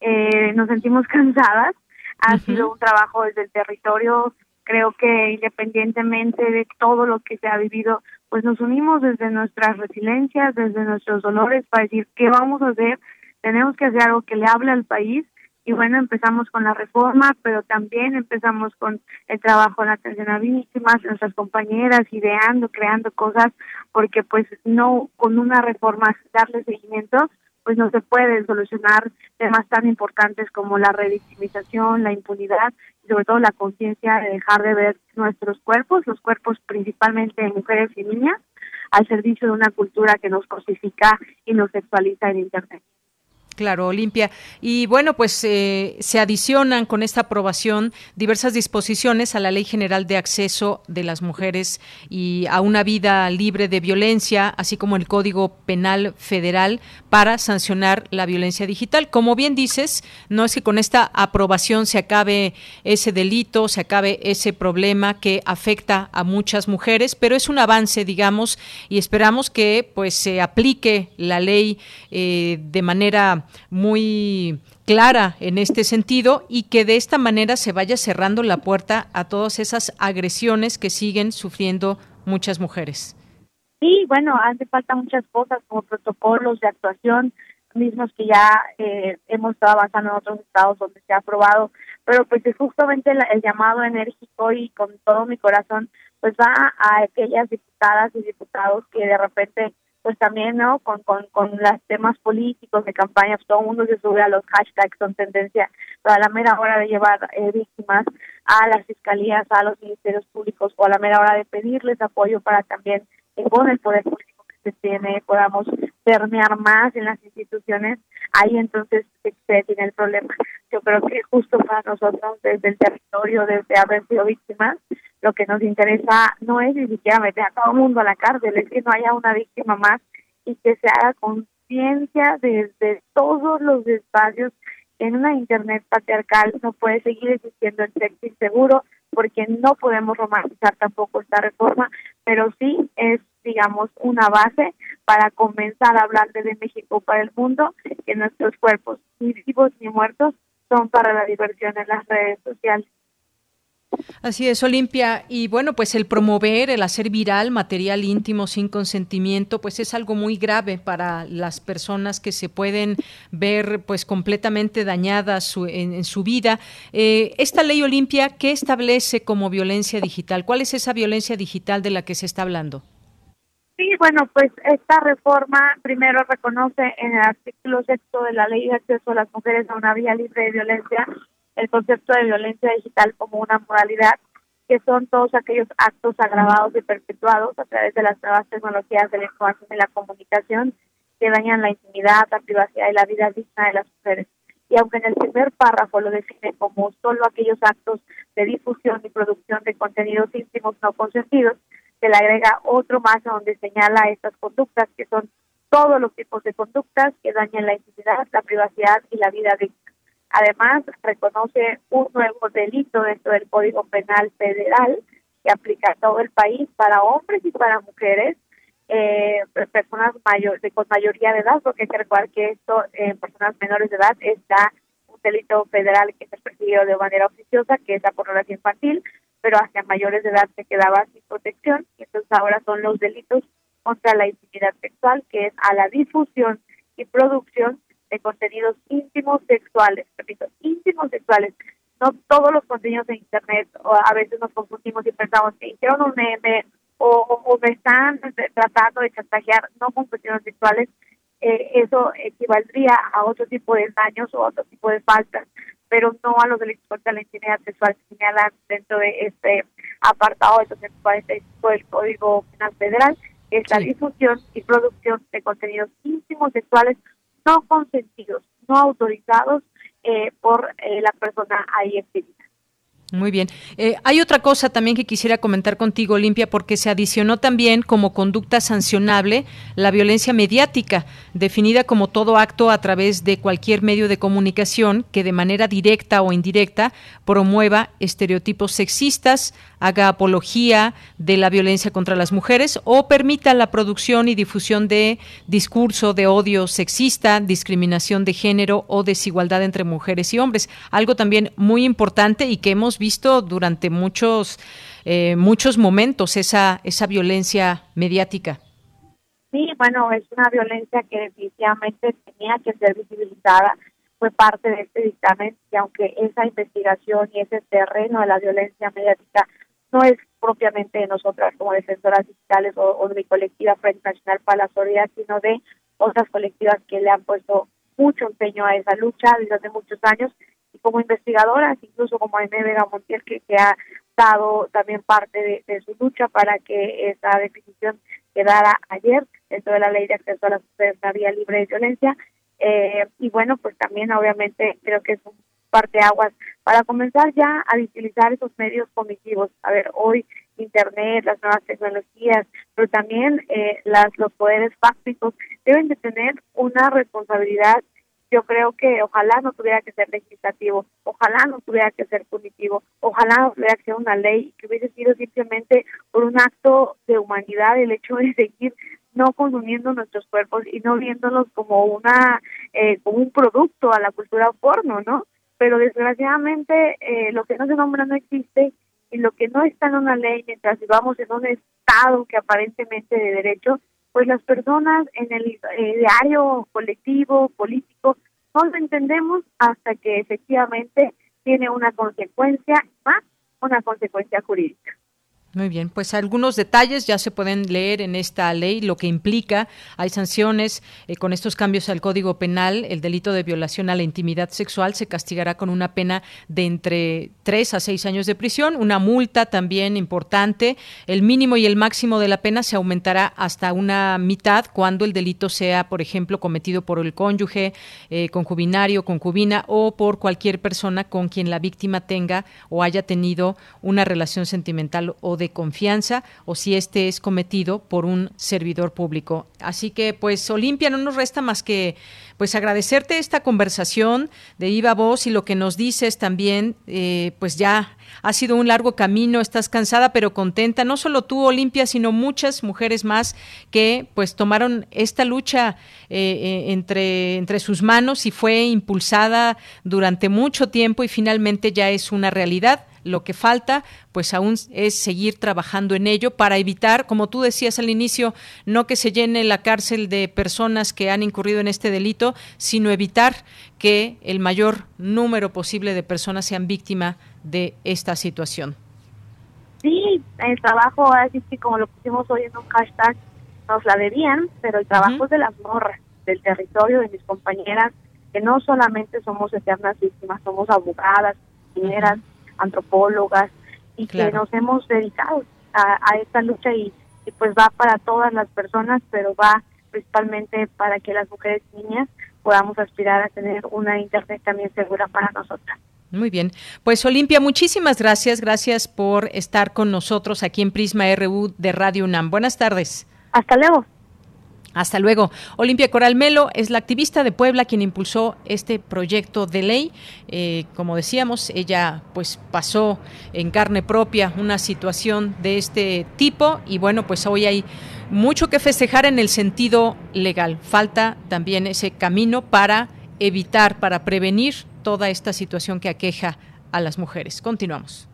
Eh, nos sentimos <laughs> cansadas, ha sido un trabajo desde el territorio, creo que independientemente de todo lo que se ha vivido, pues nos unimos desde nuestras resiliencias, desde nuestros dolores para decir qué vamos a hacer, tenemos que hacer algo que le hable al país y bueno, empezamos con la reforma, pero también empezamos con el trabajo en la atención a víctimas, nuestras compañeras ideando, creando cosas, porque pues no con una reforma darle seguimiento, pues no se pueden solucionar temas tan importantes como la revictimización, la impunidad y sobre todo la conciencia de dejar de ver nuestros cuerpos, los cuerpos principalmente de mujeres y niñas, al servicio de una cultura que nos cosifica y nos sexualiza en Internet. Claro, Olimpia. Y bueno, pues eh, se adicionan con esta aprobación diversas disposiciones a la Ley General de Acceso de las Mujeres y a una vida libre de violencia, así como el Código Penal Federal para sancionar la violencia digital. Como bien dices, no es que con esta aprobación se acabe ese delito, se acabe ese problema que afecta a muchas mujeres, pero es un avance, digamos, y esperamos que pues se aplique la ley eh, de manera muy clara en este sentido y que de esta manera se vaya cerrando la puerta a todas esas agresiones que siguen sufriendo muchas mujeres. Sí, bueno, hace falta muchas cosas como protocolos de actuación mismos que ya eh, hemos estado avanzando en otros estados donde se ha aprobado, pero pues es justamente el llamado enérgico y con todo mi corazón pues va a aquellas diputadas y diputados que de repente pues también, ¿no? Con, con, con los temas políticos de campañas, todo el mundo se sube a los hashtags, son tendencia, pero a la mera hora de llevar eh, víctimas a las fiscalías, a los ministerios públicos, o a la mera hora de pedirles apoyo para también, eh, con el poder público que se tiene, podamos permear más en las instituciones, ahí entonces se, tiene el problema. Yo creo que justo para nosotros, desde el territorio, desde haber sido víctimas, lo que nos interesa no es ni siquiera meter a todo el mundo a la cárcel, es que no haya una víctima más y que se haga conciencia desde todos los espacios en una internet patriarcal no puede seguir existiendo el sexo inseguro porque no podemos romantizar tampoco esta reforma, pero sí es, digamos, una base para comenzar a hablar de México para el mundo, que nuestros cuerpos, ni vivos ni muertos, son para la diversión en las redes sociales. Así es, Olimpia. Y bueno, pues el promover, el hacer viral material íntimo sin consentimiento, pues es algo muy grave para las personas que se pueden ver pues completamente dañadas en, su vida. Eh, esta ley Olimpia, ¿qué establece como violencia digital? ¿Cuál es esa violencia digital de la que se está hablando? Sí, bueno, pues esta reforma primero reconoce en el artículo sexto de la Ley de Acceso a las Mujeres a una Vía Libre de Violencia el concepto de violencia digital como una moralidad, que son todos aquellos actos agravados y perpetuados a través de las nuevas tecnologías de la información y la comunicación que dañan la intimidad, la privacidad y la vida digna de las mujeres. Y aunque en el primer párrafo lo define como solo aquellos actos de difusión y producción de contenidos íntimos no consentidos, se le agrega otro más donde señala estas conductas que son todos los tipos de conductas que dañan la intimidad, la privacidad y la vida digna. Además, reconoce un nuevo delito dentro del Código Penal Federal que aplica a todo el país para hombres y para mujeres, eh, personas mayor, de, con mayoría de edad, porque hay que recordar que esto en personas menores de edad está un delito federal que es perseguido de manera oficiosa, que es la pornografía infantil, pero hacia mayores de edad se quedaba sin protección, y entonces ahora son los delitos contra la intimidad sexual, que es a la difusión y producción de contenidos íntimos sexuales, repito, íntimos sexuales. No todos los contenidos de Internet, o a veces nos confundimos y pensamos que hicieron un meme o, me están tratando de chantajear, no con contenidos sexuales, eh, eso equivaldría a otro tipo de daños o otro tipo de faltas, pero no a los delitos contra la intimidad sexual que señalan dentro de este apartado de 245 del Código Penal Federal, que es la difusión y producción de contenidos íntimos sexuales no consentidos, no autorizados eh, por eh, la persona ahí exhibida. Muy bien. Eh, hay otra cosa también que quisiera comentar contigo, Olimpia, porque se adicionó también como conducta sancionable la violencia mediática, definida como todo acto a través de cualquier medio de comunicación que de manera directa o indirecta promueva estereotipos sexistas, haga apología de la violencia contra las mujeres o permita la producción y difusión de discurso de odio sexista, discriminación de género o desigualdad entre mujeres y hombres. Algo también muy importante y que hemos visto durante muchos, eh, muchos momentos, esa, esa violencia mediática. Sí, bueno, es una violencia que definitivamente tenía que ser visibilizada, fue parte de este dictamen y aunque esa investigación y ese terreno de la violencia mediática no es propiamente de nosotras como defensoras digitales o, de mi colectiva Frente Nacional para la Solidaridad, sino de otras colectivas que le han puesto mucho empeño a esa lucha desde hace muchos años como investigadoras, incluso como Aime Vega Montiel, que, ha dado también parte de, su lucha para que esa definición quedara ayer dentro de la ley de acceso a la vía libre de violencia. Eh, y bueno, pues también obviamente creo que es un parteaguas para comenzar ya a utilizar esos medios cognitivos. A ver, hoy Internet, las nuevas tecnologías, pero también eh, las, los poderes fácticos deben de tener una responsabilidad. Yo creo que ojalá no tuviera que ser legislativo, ojalá no tuviera que ser punitivo, ojalá no tuviera que una ley que hubiese sido simplemente por un acto de humanidad el hecho de seguir no consumiendo nuestros cuerpos y no viéndolos como una eh, como un producto a la cultura porno, ¿no? pero desgraciadamente eh, lo que no se nombra no existe y lo que no está en una ley mientras vivamos en un estado que aparentemente de derecho, pues las personas en el eh, diario colectivo, político, no lo entendemos hasta que efectivamente tiene una consecuencia más, una consecuencia jurídica. Muy bien, pues algunos detalles ya se pueden leer en esta ley, lo que implica. Hay sanciones eh, con estos cambios al Código Penal. El delito de violación a la intimidad sexual se castigará con una pena de entre tres a seis años de prisión, una multa también importante. El mínimo y el máximo de la pena se aumentará hasta una mitad cuando el delito sea, por ejemplo, cometido por el cónyuge, eh, concubinario, concubina o por cualquier persona con quien la víctima tenga o haya tenido una relación sentimental o de confianza o si este es cometido por un servidor público. Así que, pues, Olimpia, no nos resta más que pues agradecerte esta conversación de viva voz y lo que nos dices también, eh, pues ya ha sido un largo camino, estás cansada pero contenta, no solo tú, Olimpia, sino muchas mujeres más que pues tomaron esta lucha eh, eh, entre, entre sus manos y fue impulsada durante mucho tiempo y finalmente ya es una realidad. Lo que falta, pues aún es seguir trabajando en ello para evitar, como tú decías al inicio, no que se llene la cárcel de personas que han incurrido en este delito, sino evitar que el mayor número posible de personas sean víctimas de esta situación. Sí, el trabajo, así que como lo pusimos hoy en un hashtag, nos la debían, pero el trabajo es de las morras, del territorio, de mis compañeras, que no solamente somos eternas víctimas, somos abogadas, ingenieras, antropólogas y que nos hemos dedicado a, esta lucha y, pues va para todas las personas, pero va principalmente para que las mujeres y niñas podamos aspirar a tener una internet también segura para nosotras. Muy bien. Pues Olimpia, muchísimas gracias. Gracias por estar con nosotros aquí en Prisma RU de Radio UNAM. Buenas tardes. Hasta luego. Hasta luego. Olimpia Coralmelo es la activista de Puebla quien impulsó este proyecto de ley. Eh, como decíamos, ella pues pasó en carne propia una situación de este tipo y bueno, pues hoy hay mucho que festejar en el sentido legal. Falta también ese camino para evitar, para prevenir toda esta situación que aqueja a las mujeres. Continuamos.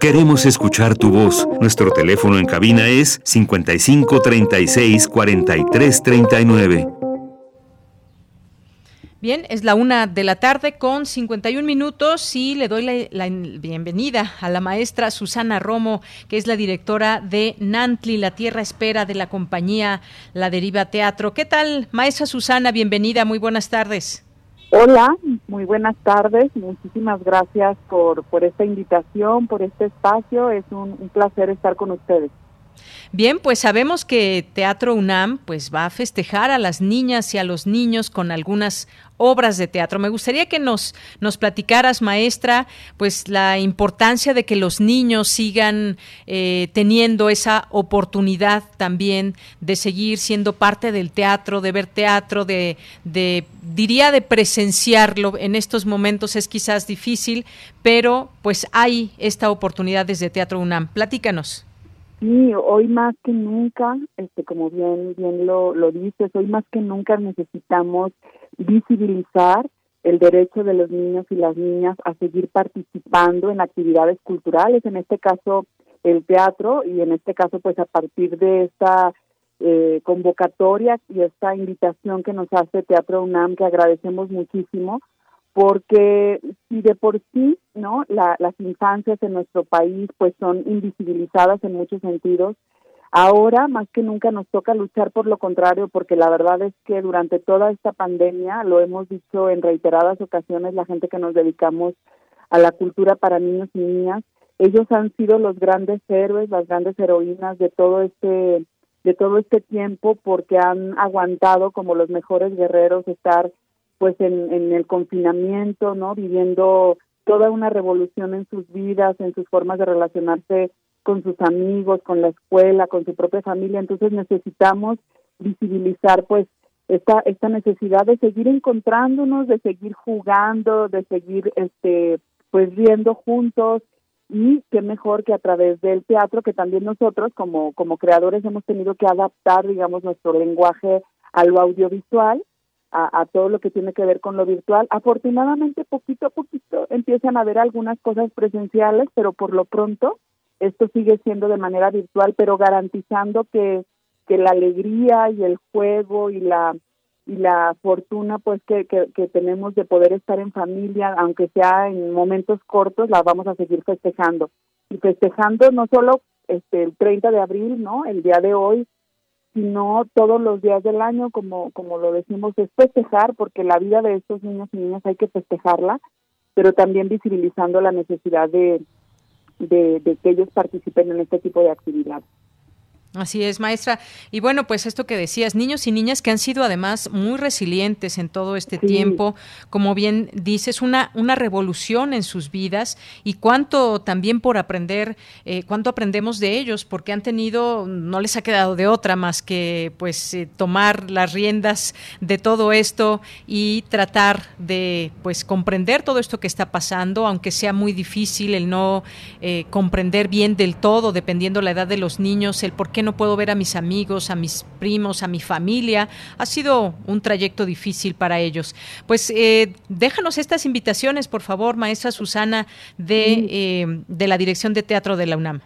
Queremos escuchar tu voz. Nuestro teléfono en cabina es 55 36 43 39. Bien, es la una de la tarde con 51 minutos y le doy la, bienvenida a la maestra Susana Romo, que es la directora de Nantli, la Tierra Espera de la compañía La Deriva Teatro. ¿Qué tal, maestra Susana? Bienvenida, muy buenas tardes. Hola, muy buenas tardes. Muchísimas gracias por, por esta invitación, por este espacio. Es un, un placer estar con ustedes. Bien, pues sabemos que Teatro UNAM pues va a festejar a las niñas y a los niños con algunas obras de teatro. Me gustaría que nos nos platicaras, maestra, pues la importancia de que los niños sigan eh, teniendo esa oportunidad también de seguir siendo parte del teatro, de ver teatro, de, de diría de presenciarlo. En estos momentos es quizás difícil, pero pues hay esta oportunidad desde Teatro UNAM. Platícanos. Sí, hoy más que nunca, este, como bien bien lo, lo dices, hoy más que nunca necesitamos visibilizar el derecho de los niños y las niñas a seguir participando en actividades culturales, en este caso el teatro y en este caso pues a partir de esta eh, convocatoria y esta invitación que nos hace Teatro UNAM que agradecemos muchísimo porque si de por sí no las infancias en nuestro país pues son invisibilizadas en muchos sentidos ahora más que nunca nos toca luchar por lo contrario porque la verdad es que durante toda esta pandemia lo hemos dicho en reiteradas ocasiones la gente que nos dedicamos a la cultura para niños y niñas ellos han sido los grandes héroes las grandes heroínas de todo este de todo este tiempo porque han aguantado como los mejores guerreros estar pues en, en el confinamiento, ¿no? Viviendo toda una revolución en sus vidas, en sus formas de relacionarse con sus amigos, con la escuela, con su propia familia. Entonces necesitamos visibilizar pues esta necesidad de seguir encontrándonos, de seguir jugando, de seguir este pues riendo juntos y qué mejor que a través del teatro que también nosotros como como creadores hemos tenido que adaptar digamos nuestro lenguaje a lo audiovisual a, todo lo que tiene que ver con lo virtual. Afortunadamente, poquito a poquito empiezan a haber algunas cosas presenciales, pero por lo pronto esto sigue siendo de manera virtual, pero garantizando que, que la alegría y el juego y la y la fortuna pues que, que, que tenemos de poder estar en familia, aunque sea en momentos cortos, la vamos a seguir festejando. Y festejando no solo este, el 30 de abril, ¿no? El día de hoy, sino todos los días del año, como, como lo decimos, es festejar, porque la vida de estos niños y niñas hay que festejarla, pero también visibilizando la necesidad de, de, de que ellos participen en este tipo de actividades. Así es, maestra. Y bueno, pues esto que decías, niños y niñas que han sido además muy resilientes en todo este tiempo, como bien dices, una, una revolución en sus vidas y cuánto también por aprender, eh, cuánto aprendemos de ellos, porque han tenido, no les ha quedado de otra más que pues eh, tomar las riendas de todo esto y tratar de pues comprender todo esto que está pasando, aunque sea muy difícil el no eh, comprender bien del todo, dependiendo la edad de los niños, el por qué no puedo ver a mis amigos, a mis primos, a mi familia. Ha sido un trayecto difícil para ellos. Pues eh, déjanos estas invitaciones, por favor, maestra Susana, de, eh, de la Dirección de Teatro de la UNAM.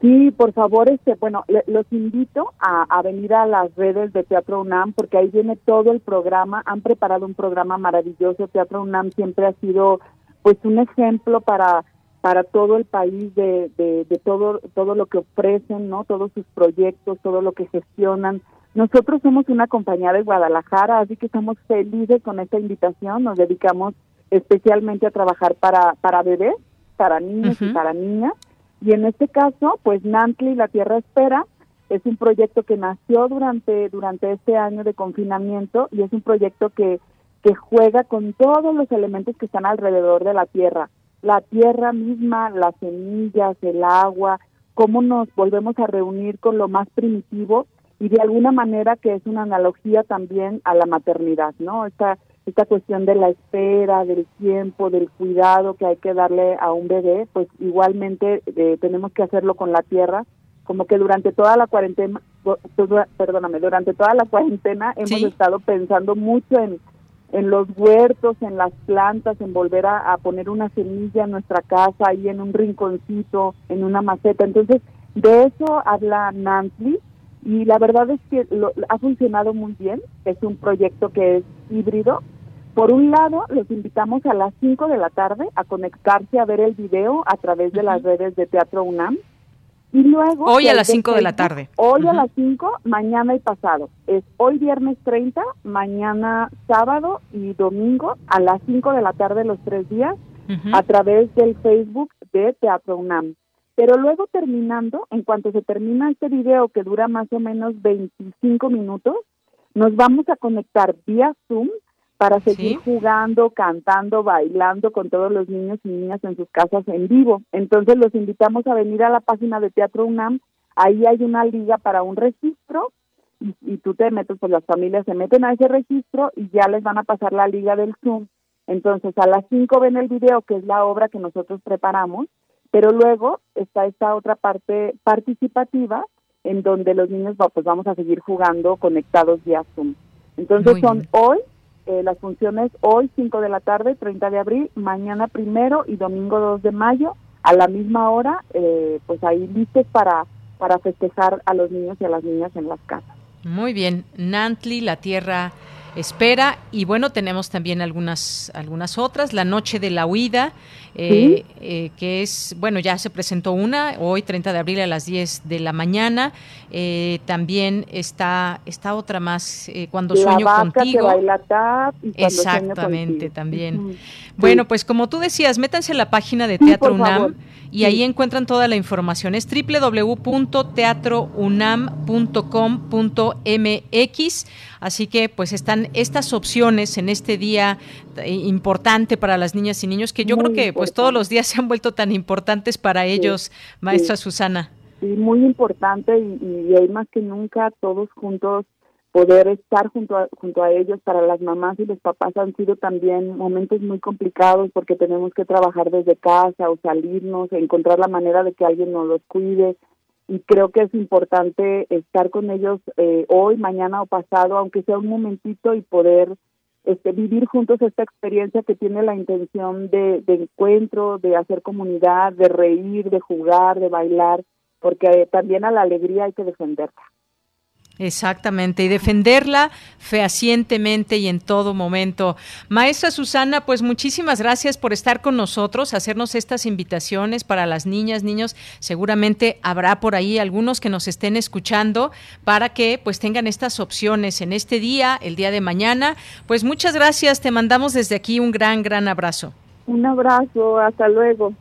Sí, por favor, este, bueno, los invito a, a, venir a las redes de Teatro UNAM porque ahí viene todo el programa. Han preparado un programa maravilloso. Teatro UNAM siempre ha sido, pues, un ejemplo para para todo el país de, de, todo todo lo que ofrecen, ¿no? Todos sus proyectos, todo lo que gestionan. Nosotros somos una compañía de Guadalajara, así que estamos felices con esta invitación. Nos dedicamos especialmente a trabajar para para bebés, para niños y para niñas. Y en este caso, pues Nantli la Tierra Espera es un proyecto que nació durante durante este año de confinamiento y es un proyecto que que juega con todos los elementos que están alrededor de la Tierra la tierra misma, las semillas, el agua, cómo nos volvemos a reunir con lo más primitivo y de alguna manera que es una analogía también a la maternidad, ¿no? Esta, esta cuestión de la espera, del tiempo, del cuidado que hay que darle a un bebé, pues igualmente eh, tenemos que hacerlo con la tierra, como que durante toda la cuarentena, perdóname, durante toda la cuarentena hemos estado pensando mucho en en los huertos, en las plantas, en volver a, poner una semilla en nuestra casa, ahí en un rinconcito, en una maceta. Entonces, de eso habla Nancy y la verdad es que lo, ha funcionado muy bien. Es un proyecto que es híbrido. Por un lado, los invitamos a las 5 de la tarde a conectarse a ver el video a través de las redes de Teatro UNAM y luego... Hoy a las 5 de la tarde. Hoy a las 5, mañana y pasado. Es hoy viernes 30, mañana sábado y domingo a las 5 de la tarde los tres días a través del Facebook de Teatro UNAM. Pero luego terminando, en cuanto se termina este video que dura más o menos 25 minutos, nos vamos a conectar vía Zoom para seguir jugando, cantando, bailando con todos los niños y niñas en sus casas en vivo. Entonces los invitamos a venir a la página de Teatro UNAM, ahí hay una liga para un registro y, tú te metes, pues las familias se meten a ese registro y ya les van a pasar la liga del Zoom. Entonces a las 5 ven el video, que es la obra que nosotros preparamos, pero luego está esta otra parte participativa en donde los niños pues vamos a seguir jugando conectados vía Zoom. Entonces son hoy eh, las funciones hoy 5 de la tarde, 30 de abril, mañana primero y domingo 2 de mayo a la misma hora, eh, pues ahí listos para, para festejar a los niños y a las niñas en las casas. Muy bien, Nantli, la tierra espera. Y bueno tenemos también algunas algunas otras. La noche de la huida eh, eh, que es bueno ya se presentó una hoy 30 de abril a las 10 de la mañana. Eh, también está está otra más cuando sueño contigo. exactamente también. Bueno pues como tú decías métanse en la página de Teatro UNAM y ahí encuentran toda la información. Es www.teatrounam.com.mx. Así que pues están estas opciones en este día eh, importante para las niñas y niños que yo creo que pues todos los días se han vuelto tan importantes para ellos, maestra Susana. Sí, muy importante y, y, hay más que nunca todos juntos poder estar junto a, junto a ellos para las mamás y los papás han sido también momentos muy complicados porque tenemos que trabajar desde casa o salirnos, encontrar la manera de que alguien nos los cuide y creo que es importante estar con ellos eh, hoy, mañana o pasado, aunque sea un momentito y poder este, vivir juntos esta experiencia que tiene la intención de, de encuentro, de hacer comunidad, de reír, de jugar, de bailar, porque también a la alegría hay que defenderla. Exactamente, y defenderla fehacientemente y en todo momento. Maestra Susana, pues muchísimas gracias por estar con nosotros, hacernos estas invitaciones para las niñas, niños. Seguramente habrá por ahí algunos que nos estén escuchando para que pues tengan estas opciones en este día, el día de mañana. Pues muchas gracias, te mandamos desde aquí un gran, gran abrazo. Un abrazo, hasta luego.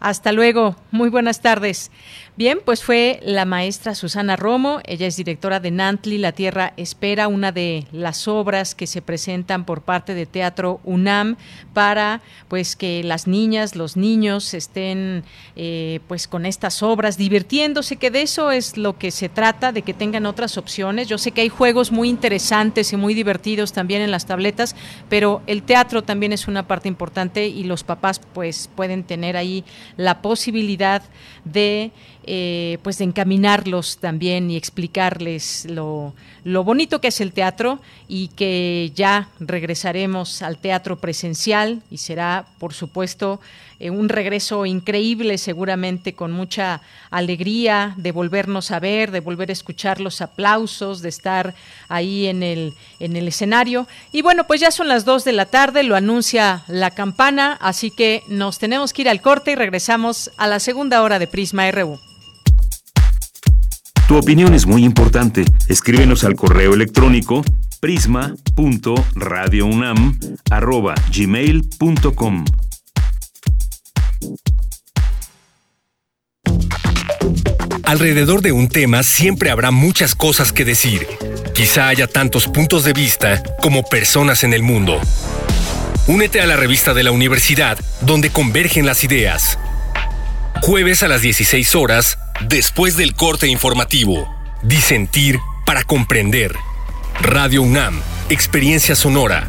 Hasta luego, muy buenas tardes. Bien, pues fue la maestra Susana Romo, ella es directora de Nantli, La Tierra Espera, una de las obras que se presentan por parte de Teatro UNAM para pues que las niñas, los niños estén eh, pues con estas obras divirtiéndose, que de eso es lo que se trata, de que tengan otras opciones. Yo sé que hay juegos muy interesantes y muy divertidos también en las tabletas, pero el teatro también es una parte importante y los papás pues pueden tener ahí la posibilidad de eh, pues encaminarlos también y explicarles lo, lo bonito que es el teatro y que ya regresaremos al teatro presencial y será, por supuesto, eh, un regreso increíble, seguramente con mucha alegría de volvernos a ver, de volver a escuchar los aplausos, de estar ahí en el, en el escenario. Y bueno, pues ya son las dos de la tarde, lo anuncia la campana, así que nos tenemos que ir al corte y regresamos a la segunda hora de Prisma RU. Tu opinión es muy importante. Escríbenos al correo electrónico prisma.radiounam@gmail.com. Alrededor de un tema siempre habrá muchas cosas que decir. Quizá haya tantos puntos de vista como personas en el mundo. Únete a la revista de la universidad donde convergen las ideas. Jueves a las 16 horas, después del corte informativo. Disentir para comprender. Radio UNAM, Experiencia Sonora.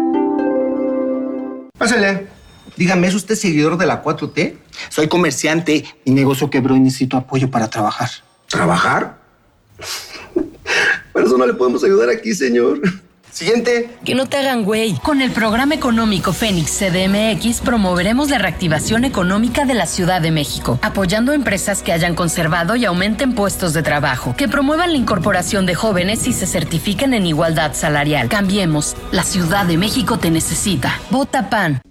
Pásale. Dígame, ¿es usted seguidor de la 4T? Soy comerciante. Mi negocio quebró y necesito apoyo para trabajar. ¿Trabajar? <laughs> Por eso no le podemos ayudar aquí, señor. Siguiente. Que no te hagan güey. Con el programa económico Fénix CDMX promoveremos la reactivación económica de la Ciudad de México, apoyando empresas que hayan conservado y aumenten puestos de trabajo, que promuevan la incorporación de jóvenes y se certifiquen en igualdad salarial. Cambiemos. La Ciudad de México te necesita. Vota PAN.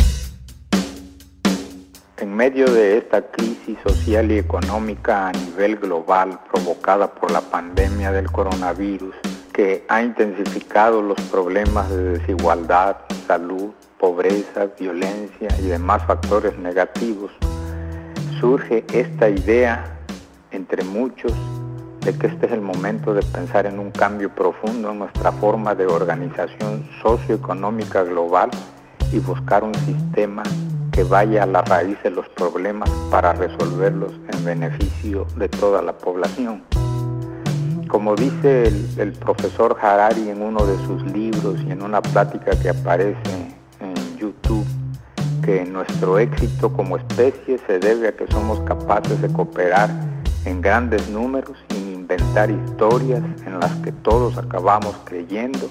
En medio de esta crisis social y económica a nivel global provocada por la pandemia del coronavirus, que ha intensificado los problemas de desigualdad, salud, pobreza, violencia y demás factores negativos, surge esta idea entre muchos de que este es el momento de pensar en un cambio profundo en nuestra forma de organización socioeconómica global y buscar un sistema que vaya a la raíz de los problemas para resolverlos en beneficio de toda la población. Como dice el, profesor Harari en uno de sus libros y en una plática que aparece en YouTube, que nuestro éxito como especie se debe a que somos capaces de cooperar en grandes números sin inventar historias en las que todos acabamos creyendo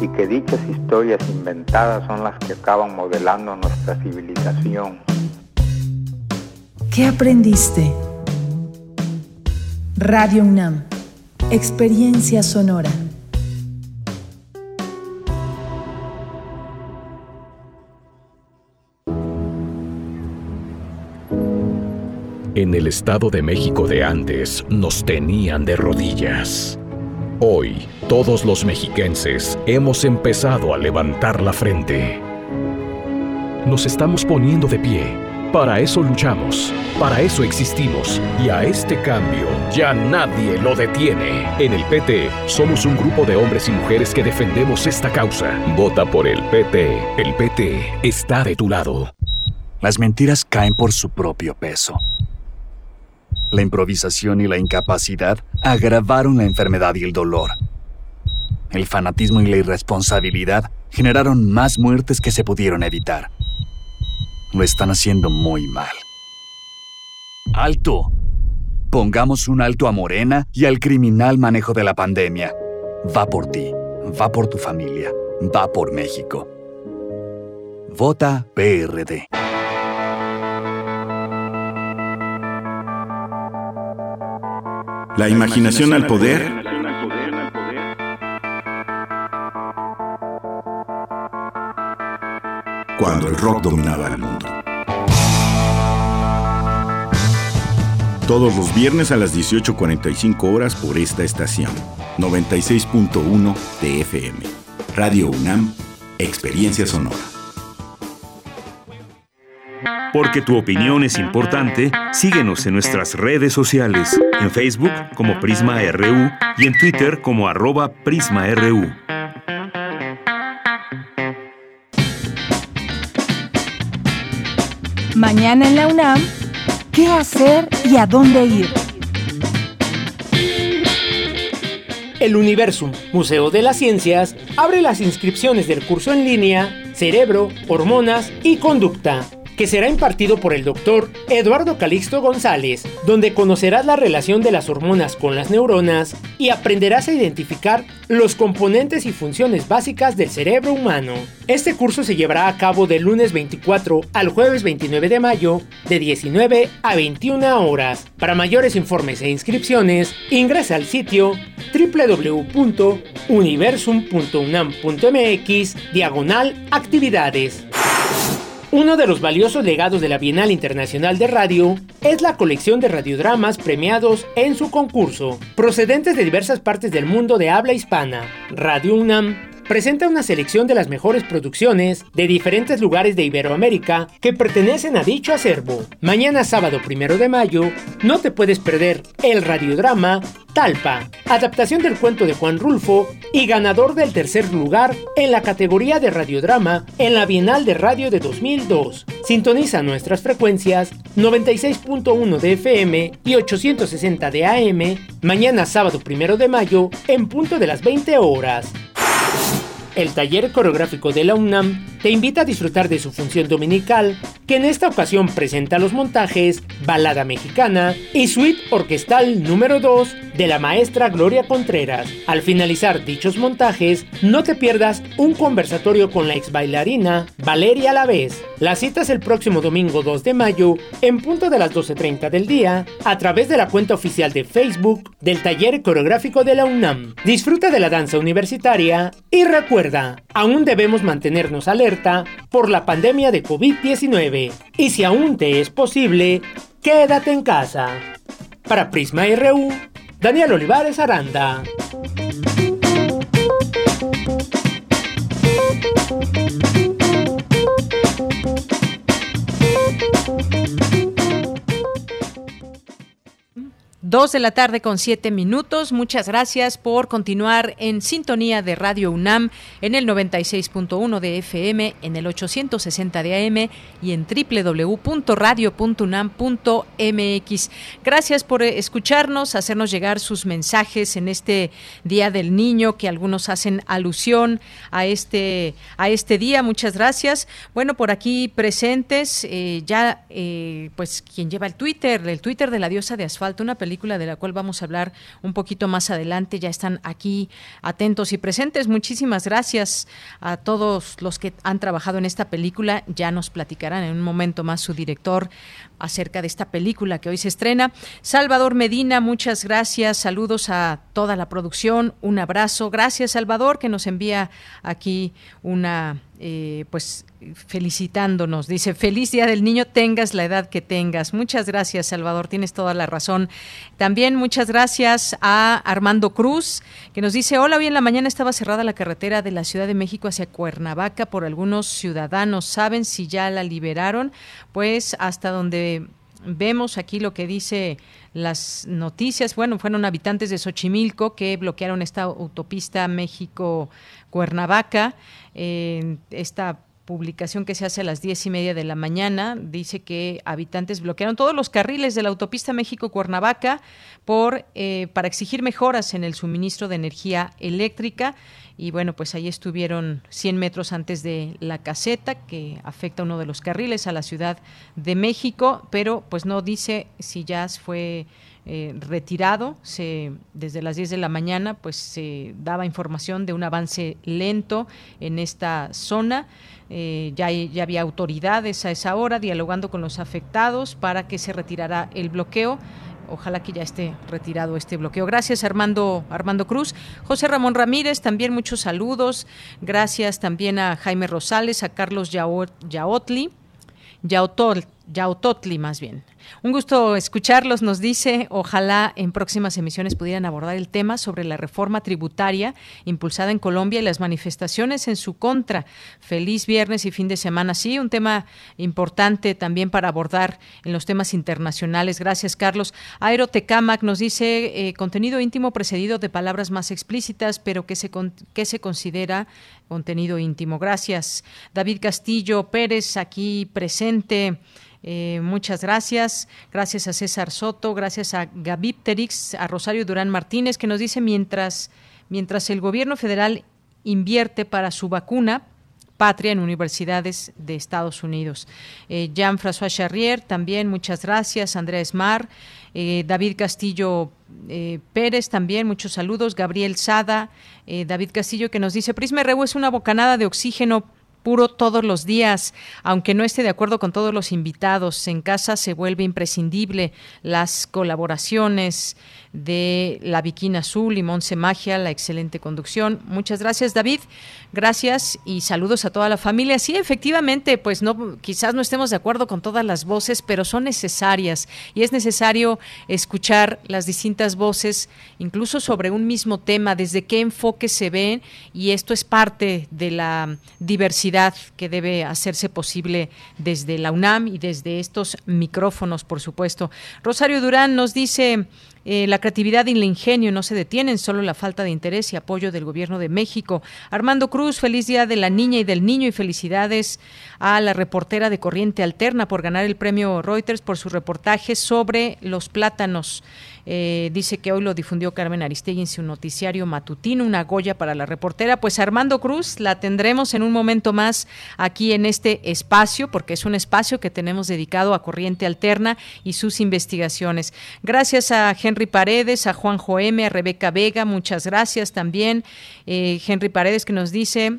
y que dichas historias inventadas son las que acaban modelando nuestra civilización. ¿Qué aprendiste? Radio UNAM, experiencia sonora. En el Estado de México de antes nos tenían de rodillas. Hoy, todos los mexiquenses hemos empezado a levantar la frente. Nos estamos poniendo de pie. Para eso luchamos, para eso existimos y a este cambio ya nadie lo detiene. En el PT somos un grupo de hombres y mujeres que defendemos esta causa. Vota por el PT. El PT está de tu lado. Las mentiras caen por su propio peso. La improvisación y la incapacidad agravaron la enfermedad y el dolor. El fanatismo y la irresponsabilidad generaron más muertes que se pudieron evitar. Lo están haciendo muy mal. ¡Alto! Pongamos un alto a Morena y al criminal manejo de la pandemia. Va por ti, va por tu familia, va por México. Vota PRD. La imaginación al poder. Cuando el rock dominaba el mundo. Todos los viernes a las 18.45 horas por esta estación. 96.1 TFM. Radio UNAM, Experiencia Sonora. Porque tu opinión es importante, síguenos en nuestras redes sociales, en Facebook como Prisma RU y en Twitter como arroba PrismaRU. Mañana en la UNAM, ¿qué hacer y a dónde ir? El Universum, Museo de las Ciencias, abre las inscripciones del curso en línea Cerebro, Hormonas y Conducta que será impartido por el doctor Eduardo Calixto González, donde conocerás la relación de las hormonas con las neuronas y aprenderás a identificar los componentes y funciones básicas del cerebro humano. Este curso se llevará a cabo del lunes 24 al jueves 29 de mayo de 19 a 21 horas. Para mayores informes e inscripciones, ingresa al sitio www.universum.unam.mx diagonal actividades. Uno de los valiosos legados de la Bienal Internacional de Radio es la colección de radiodramas premiados en su concurso, procedentes de diversas partes del mundo de habla hispana. Radio UNAM presenta una selección de las mejores producciones de diferentes lugares de Iberoamérica que pertenecen a dicho acervo. Mañana sábado primero de mayo, no te puedes perder el radiodrama Talpa, adaptación del cuento de Juan Rulfo y ganador del tercer lugar en la categoría de radiodrama en la Bienal de Radio de 2002. Sintoniza nuestras frecuencias 96.1 de FM y 860 de AM mañana sábado primero de mayo en punto de las 20 horas. El taller coreográfico de la UNAM te invita a disfrutar de su función dominical, que en esta ocasión presenta los montajes Balada Mexicana y Suite Orquestal número 2 de la maestra Gloria Contreras. Al finalizar dichos montajes, no te pierdas un conversatorio con la ex bailarina Valeria Lavés. La cita es el próximo domingo 2 de mayo, en punto de las 12.30 del día, a través de la cuenta oficial de Facebook del taller coreográfico de la UNAM. Disfruta de la danza universitaria y recuerda, aún debemos mantenernos alerta por la pandemia de COVID-19 y si aún te es posible, quédate en casa. Para Prisma RU, Daniel Olivares Aranda. Dos de la tarde con siete minutos. Muchas gracias por continuar en sintonía de Radio UNAM en el 96.1 de FM, en el 860 de AM y en www.radio.unam.mx. Gracias por escucharnos, hacernos llegar sus mensajes en este Día del Niño, que algunos hacen alusión a este, a este día. Muchas gracias. Bueno, por aquí presentes, eh, ya, eh, pues, quien lleva el Twitter, el Twitter de la diosa de asfalto, una película de la cual vamos a hablar un poquito más adelante. Ya están aquí atentos y presentes. Muchísimas gracias a todos los que han trabajado en esta película. Ya nos platicarán en un momento más su director acerca de esta película que hoy se estrena. Salvador Medina, muchas gracias. Saludos a toda la producción. Un abrazo. Gracias, Salvador, que nos envía aquí una eh, pues felicitándonos. Dice, feliz Día del Niño, tengas la edad que tengas. Muchas gracias, Salvador, tienes toda la razón. También muchas gracias a Armando Cruz, que nos dice, hola, hoy en la mañana estaba cerrada la carretera de la Ciudad de México hacia Cuernavaca por algunos ciudadanos. ¿Saben si ya la liberaron? Pues hasta donde vemos aquí lo que dice las noticias, bueno, fueron habitantes de Xochimilco que bloquearon esta autopista México Cuernavaca, esta publicación que se hace a las diez y media de la mañana. Dice que habitantes bloquearon todos los carriles de la autopista México-Cuernavaca por eh, para exigir mejoras en el suministro de energía eléctrica. Y bueno, pues ahí estuvieron 100 metros antes de la caseta, que afecta uno de los carriles a la Ciudad de México, pero pues no dice si ya fue eh, retirado. Se, desde las 10 de la mañana, pues se daba información de un avance lento en esta zona. Eh, ya, ya había autoridades a esa hora dialogando con los afectados para que se retirara el bloqueo. Ojalá que ya esté retirado este bloqueo. Gracias, Armando, Armando Cruz. José Ramón Ramírez, también muchos saludos. Gracias también a Jaime Rosales, a Carlos Yaotli, Yaotol, Yautotli más bien. Un gusto escucharlos, nos dice, ojalá en próximas emisiones pudieran abordar el tema sobre la reforma tributaria impulsada en Colombia y las manifestaciones en su contra. Feliz viernes y fin de semana. Sí, un tema importante también para abordar en los temas internacionales. Gracias, Carlos. Aero Tecamac nos dice, eh, contenido íntimo precedido de palabras más explícitas, pero que se, que se considera contenido íntimo. Gracias. David Castillo Pérez, aquí presente. Eh, muchas gracias. Gracias a César Soto, gracias a Gabipterix, a Rosario Durán Martínez, que nos dice mientras, mientras el gobierno federal invierte para su vacuna, patria en universidades de Estados Unidos. Eh, Jean-François Charrier, también muchas gracias. Andrea Esmar, eh, David Castillo Pérez, también muchos saludos. Gabriel Sada, David Castillo, que nos dice, Prisma RU es una bocanada de oxígeno puro todos los días, aunque no esté de acuerdo con todos los invitados. En casa se vuelve imprescindible las colaboraciones de la Viquina Azul y Monse Magia, la excelente conducción. Muchas gracias, David. Gracias y saludos a toda la familia. Sí, efectivamente, pues no, quizás no estemos de acuerdo con todas las voces, pero son necesarias y es necesario escuchar las distintas voces, incluso sobre un mismo tema, desde qué enfoque se ven y esto es parte de la diversidad que debe hacerse posible desde la UNAM y desde estos micrófonos, por supuesto. Rosario Durán nos dice eh, la creatividad y el ingenio no se detienen, solo la falta de interés y apoyo del Gobierno de México. Armando Cruz, feliz día de la niña y del niño y felicidades a la reportera de Corriente Alterna por ganar el premio Reuters por su reportaje sobre los plátanos. Eh, dice que hoy lo difundió Carmen Aristegui en su noticiario matutino, una Goya para la reportera. Pues Armando Cruz la tendremos en un momento más aquí en este espacio, porque es un espacio que tenemos dedicado a Corriente Alterna y sus investigaciones. Gracias a Henry Paredes, a Juan Joeme, a Rebeca Vega, muchas gracias también. Eh, Henry Paredes que nos dice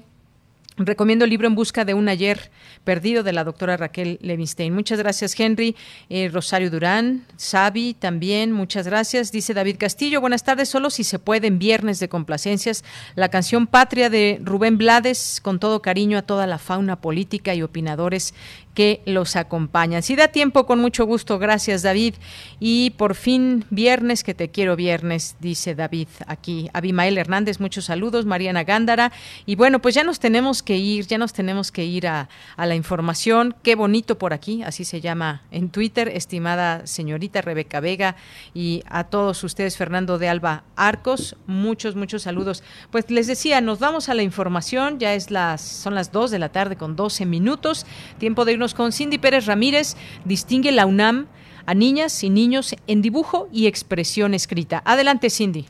Recomiendo el libro En busca de un ayer perdido de la doctora Raquel Levinstein. Muchas gracias, Henry. Eh, Rosario Durán, Sabi también, muchas gracias. Dice David Castillo, buenas tardes. Solo si se puede, en viernes de complacencias, la canción Patria de Rubén Blades, con todo cariño a toda la fauna política y opinadores que los acompañan. Si da tiempo, con mucho gusto, gracias David. Y por fin, viernes, que te quiero viernes, dice David aquí. Abimael Hernández, muchos saludos, Mariana Gándara. Y bueno, pues ya nos tenemos que ir, ya nos tenemos que ir a, a la información. Qué bonito por aquí, así se llama en Twitter, estimada señorita Rebeca Vega y a todos ustedes, Fernando de Alba Arcos, muchos, muchos saludos. Pues les decía, nos vamos a la información, ya es las, son las 2 de la tarde con 12 minutos, tiempo de con Cindy Pérez Ramírez. Distingue la UNAM a niñas y niños en dibujo y expresión escrita. Adelante, Cindy.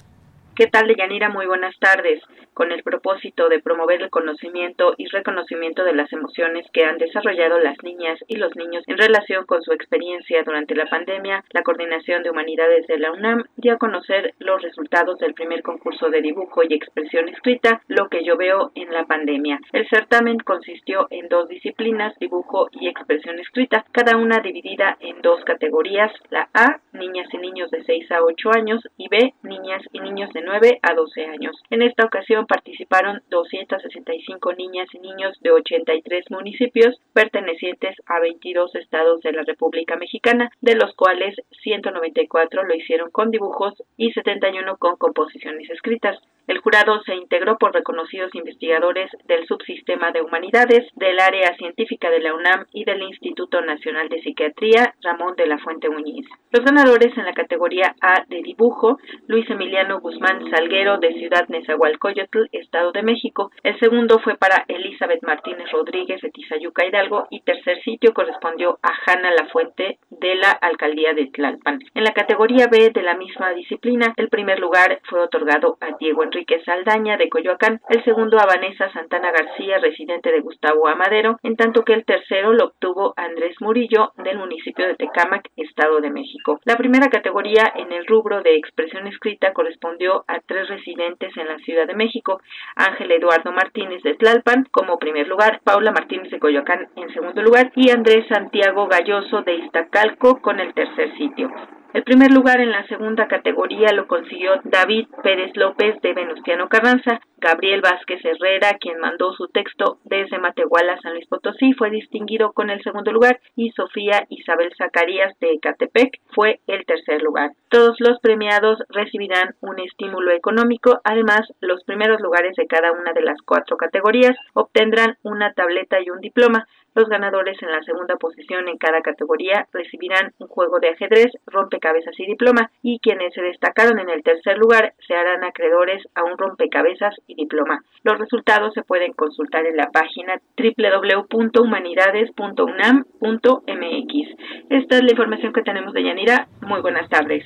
¿Qué tal, Deyanira? Muy buenas tardes con el propósito de promover el conocimiento y reconocimiento de las emociones que han desarrollado las niñas y los niños en relación con su experiencia durante la pandemia, la Coordinación de Humanidades de la UNAM dio a conocer los resultados del primer concurso de dibujo y expresión escrita, Lo que yo veo en la pandemia. El certamen consistió en dos disciplinas, dibujo y expresión escrita, cada una dividida en dos categorías, la A, niñas y niños de 6 a 8 años, y B, niñas y niños de 9 a 12 años. En esta ocasión participaron 265 niñas y niños de 83 municipios pertenecientes a 22 estados de la República Mexicana, de los cuales 194 lo hicieron con dibujos y 71 con composiciones escritas. El jurado se integró por reconocidos investigadores del subsistema de humanidades, del área científica de la UNAM y del Instituto Nacional de Psiquiatría Ramón de la Fuente Muñiz. Los ganadores en la categoría A de dibujo, Luis Emiliano Guzmán Salguero de Ciudad Nezahualcóyotl Estado de México. El segundo fue para Elizabeth Martínez Rodríguez de Tizayuca Hidalgo y tercer sitio correspondió a Hanna Lafuente de la Alcaldía de Tlalpan. En la categoría B de la misma disciplina, el primer lugar fue otorgado a Diego Enrique Saldaña de Coyoacán, el segundo a Vanessa Santana García, residente de Gustavo Amadero, en tanto que el tercero lo obtuvo Andrés Murillo del municipio de Tecámac, Estado de México. La primera categoría en el rubro de expresión escrita correspondió a tres residentes en la Ciudad de México, Ángel Eduardo Martínez de Tlalpan como primer lugar, Paula Martínez de Coyoacán en segundo lugar y Andrés Santiago Galloso de Iztacalco con el tercer sitio. El primer lugar en la segunda categoría lo consiguió David Pérez López de Venustiano Carranza. Gabriel Vázquez Herrera, quien mandó su texto desde Matehuala, San Luis Potosí, fue distinguido con el segundo lugar y Sofía Isabel Zacarías de Ecatepec fue el tercer lugar. Todos los premiados recibirán un estímulo económico. Además, los primeros lugares de cada una de las cuatro categorías obtendrán una tableta y un diploma. Los ganadores en la segunda posición en cada categoría recibirán un juego de ajedrez, rompecabezas y diploma, y quienes se destacaron en el tercer lugar se harán acreedores a un rompecabezas y diploma. Los resultados se pueden consultar en la página www.humanidades.unam.mx. Esta es la información que tenemos de Yanira. Muy buenas tardes.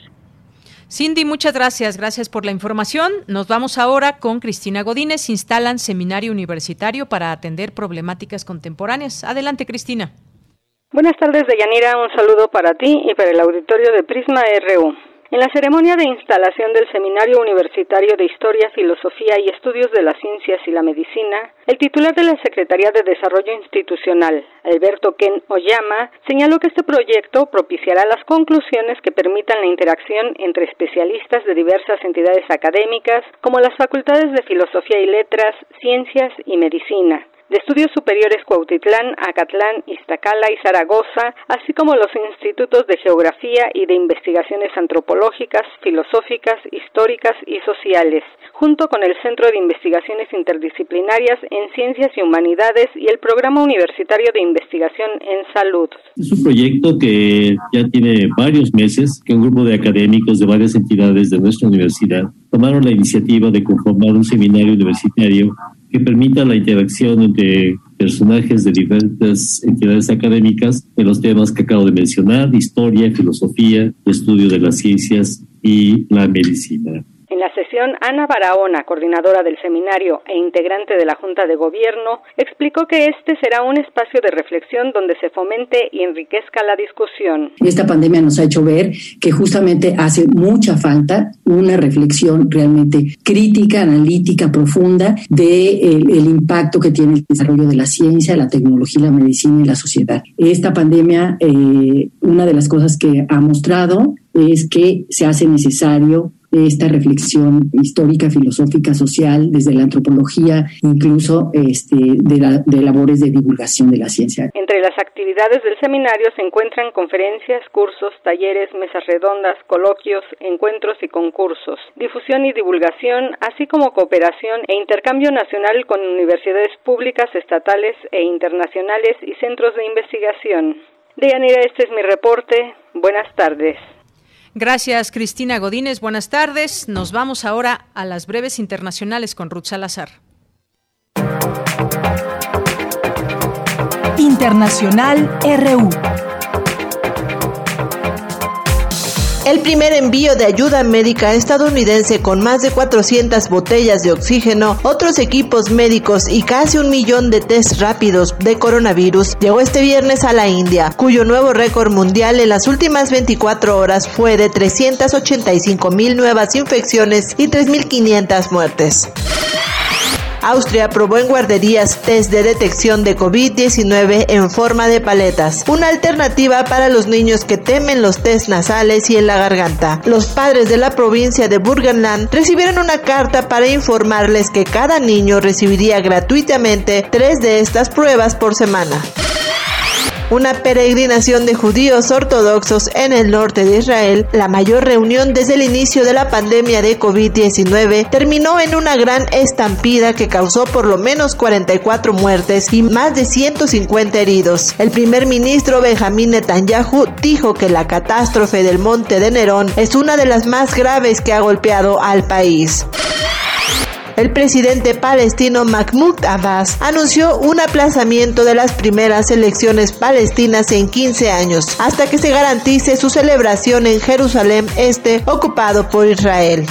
Cindy, muchas gracias. Gracias por la información. Nos vamos ahora con Cristina Godínez. Instalan seminario universitario para atender problemáticas contemporáneas. Adelante, Cristina. Buenas tardes, Deyanira. Un saludo para ti y para el auditorio de Prisma RU. En la ceremonia de instalación del Seminario Universitario de Historia, Filosofía y Estudios de las Ciencias y la Medicina, el titular de la Secretaría de Desarrollo Institucional, Alberto Ken Oyama, señaló que este proyecto propiciará las conclusiones que permitan la interacción entre especialistas de diversas entidades académicas, como las facultades de Filosofía y Letras, Ciencias y Medicina de Estudios Superiores Cuautitlán, Acatlán, Iztacala y Zaragoza, así como los institutos de Geografía y de Investigaciones Antropológicas, Filosóficas, Históricas y Sociales, junto con el Centro de Investigaciones Interdisciplinarias en Ciencias y Humanidades y el Programa Universitario de Investigación en Salud. Es un proyecto que ya tiene varios meses, que un grupo de académicos de varias entidades de nuestra universidad tomaron la iniciativa de conformar un seminario universitario que permita la interacción entre personajes de diferentes entidades académicas en los temas que acabo de mencionar, historia, filosofía, estudio de las ciencias y la medicina. En la sesión, Ana Barahona, coordinadora del seminario e integrante de la Junta de Gobierno, explicó que este será un espacio de reflexión donde se fomente y enriquezca la discusión. Esta pandemia nos ha hecho ver que justamente hace mucha falta una reflexión realmente crítica, analítica, profunda de el, impacto que tiene el desarrollo de la ciencia, la tecnología, la medicina y la sociedad. Esta pandemia, eh, una de las cosas que ha mostrado es que se hace necesario esta reflexión histórica, filosófica, social, desde la antropología, incluso este, de, de labores de divulgación de la ciencia. Entre las actividades del seminario se encuentran conferencias, cursos, talleres, mesas redondas, coloquios, encuentros y concursos, difusión y divulgación, así como cooperación e intercambio nacional con universidades públicas, estatales e internacionales y centros de investigación. Deyanira, este es mi reporte. Buenas tardes. Gracias, Cristina Godínez. Buenas tardes. Nos vamos ahora a las breves internacionales con Ruth Salazar. Internacional RU. El primer envío de ayuda médica estadounidense con más de 400 botellas de oxígeno, otros equipos médicos y casi un millón de test rápidos de coronavirus llegó este viernes a la India, cuyo nuevo récord mundial en las últimas 24 horas fue de 385 mil nuevas infecciones y 3.500 muertes. Austria aprobó en guarderías test de detección de COVID-19 en forma de paletas, una alternativa para los niños que temen los test nasales y en la garganta. Los padres de la provincia de Burgenland recibieron una carta para informarles que cada niño recibiría gratuitamente tres de estas pruebas por semana. Una peregrinación de judíos ortodoxos en el norte de Israel, la mayor reunión desde el inicio de la pandemia de COVID-19, terminó en una gran estampida que causó por lo menos 44 muertes y más de 150 heridos. El primer ministro Benjamín Netanyahu dijo que la catástrofe del monte de Nerón es una de las más graves que ha golpeado al país. El presidente palestino Mahmoud Abbas anunció un aplazamiento de las primeras elecciones palestinas en 15 años, hasta que se garantice su celebración en Jerusalén Este, ocupado por Israel.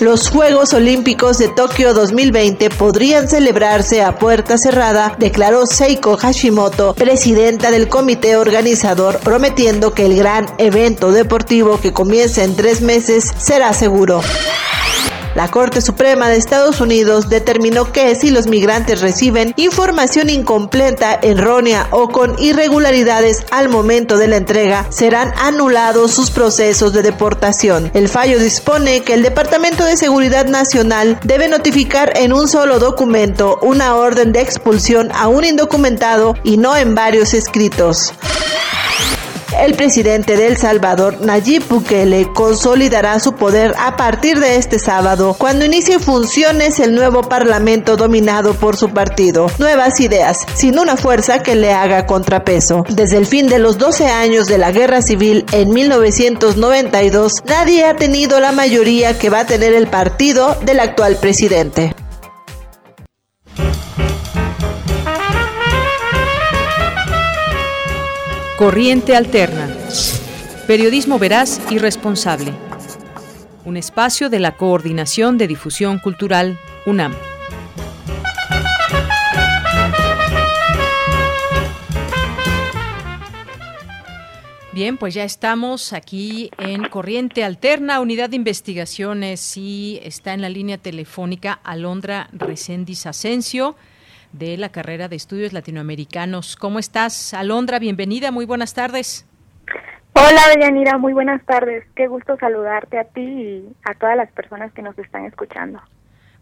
Los Juegos Olímpicos de Tokio 2020 podrían celebrarse a puerta cerrada, declaró Seiko Hashimoto, presidenta del comité organizador, prometiendo que el gran evento deportivo que comienza en tres meses será seguro. La Corte Suprema de Estados Unidos determinó que si los migrantes reciben información incompleta, errónea o con irregularidades al momento de la entrega, serán anulados sus procesos de deportación. El fallo dispone que el Departamento de Seguridad Nacional debe notificar en un solo documento una orden de expulsión a un indocumentado y no en varios escritos. El presidente de El Salvador, Nayib Bukele, consolidará su poder a partir de este sábado, cuando inicie funciones el nuevo parlamento dominado por su partido. Nuevas ideas, sin una fuerza que le haga contrapeso. Desde el fin de los 12 años de la guerra civil en 1992, nadie ha tenido la mayoría que va a tener el partido del actual presidente. Corriente Alterna. Periodismo veraz y responsable. Un espacio de la Coordinación de Difusión Cultural, UNAM. Bien, pues ya estamos aquí en Corriente Alterna, Unidad de Investigaciones, y está en la línea telefónica Alondra Recendis Asensio de la carrera de estudios latinoamericanos. ¿Cómo estás, Alondra? Bienvenida, muy buenas tardes. Hola, Deyanira, muy buenas tardes. Qué gusto saludarte a ti y a todas las personas que nos están escuchando.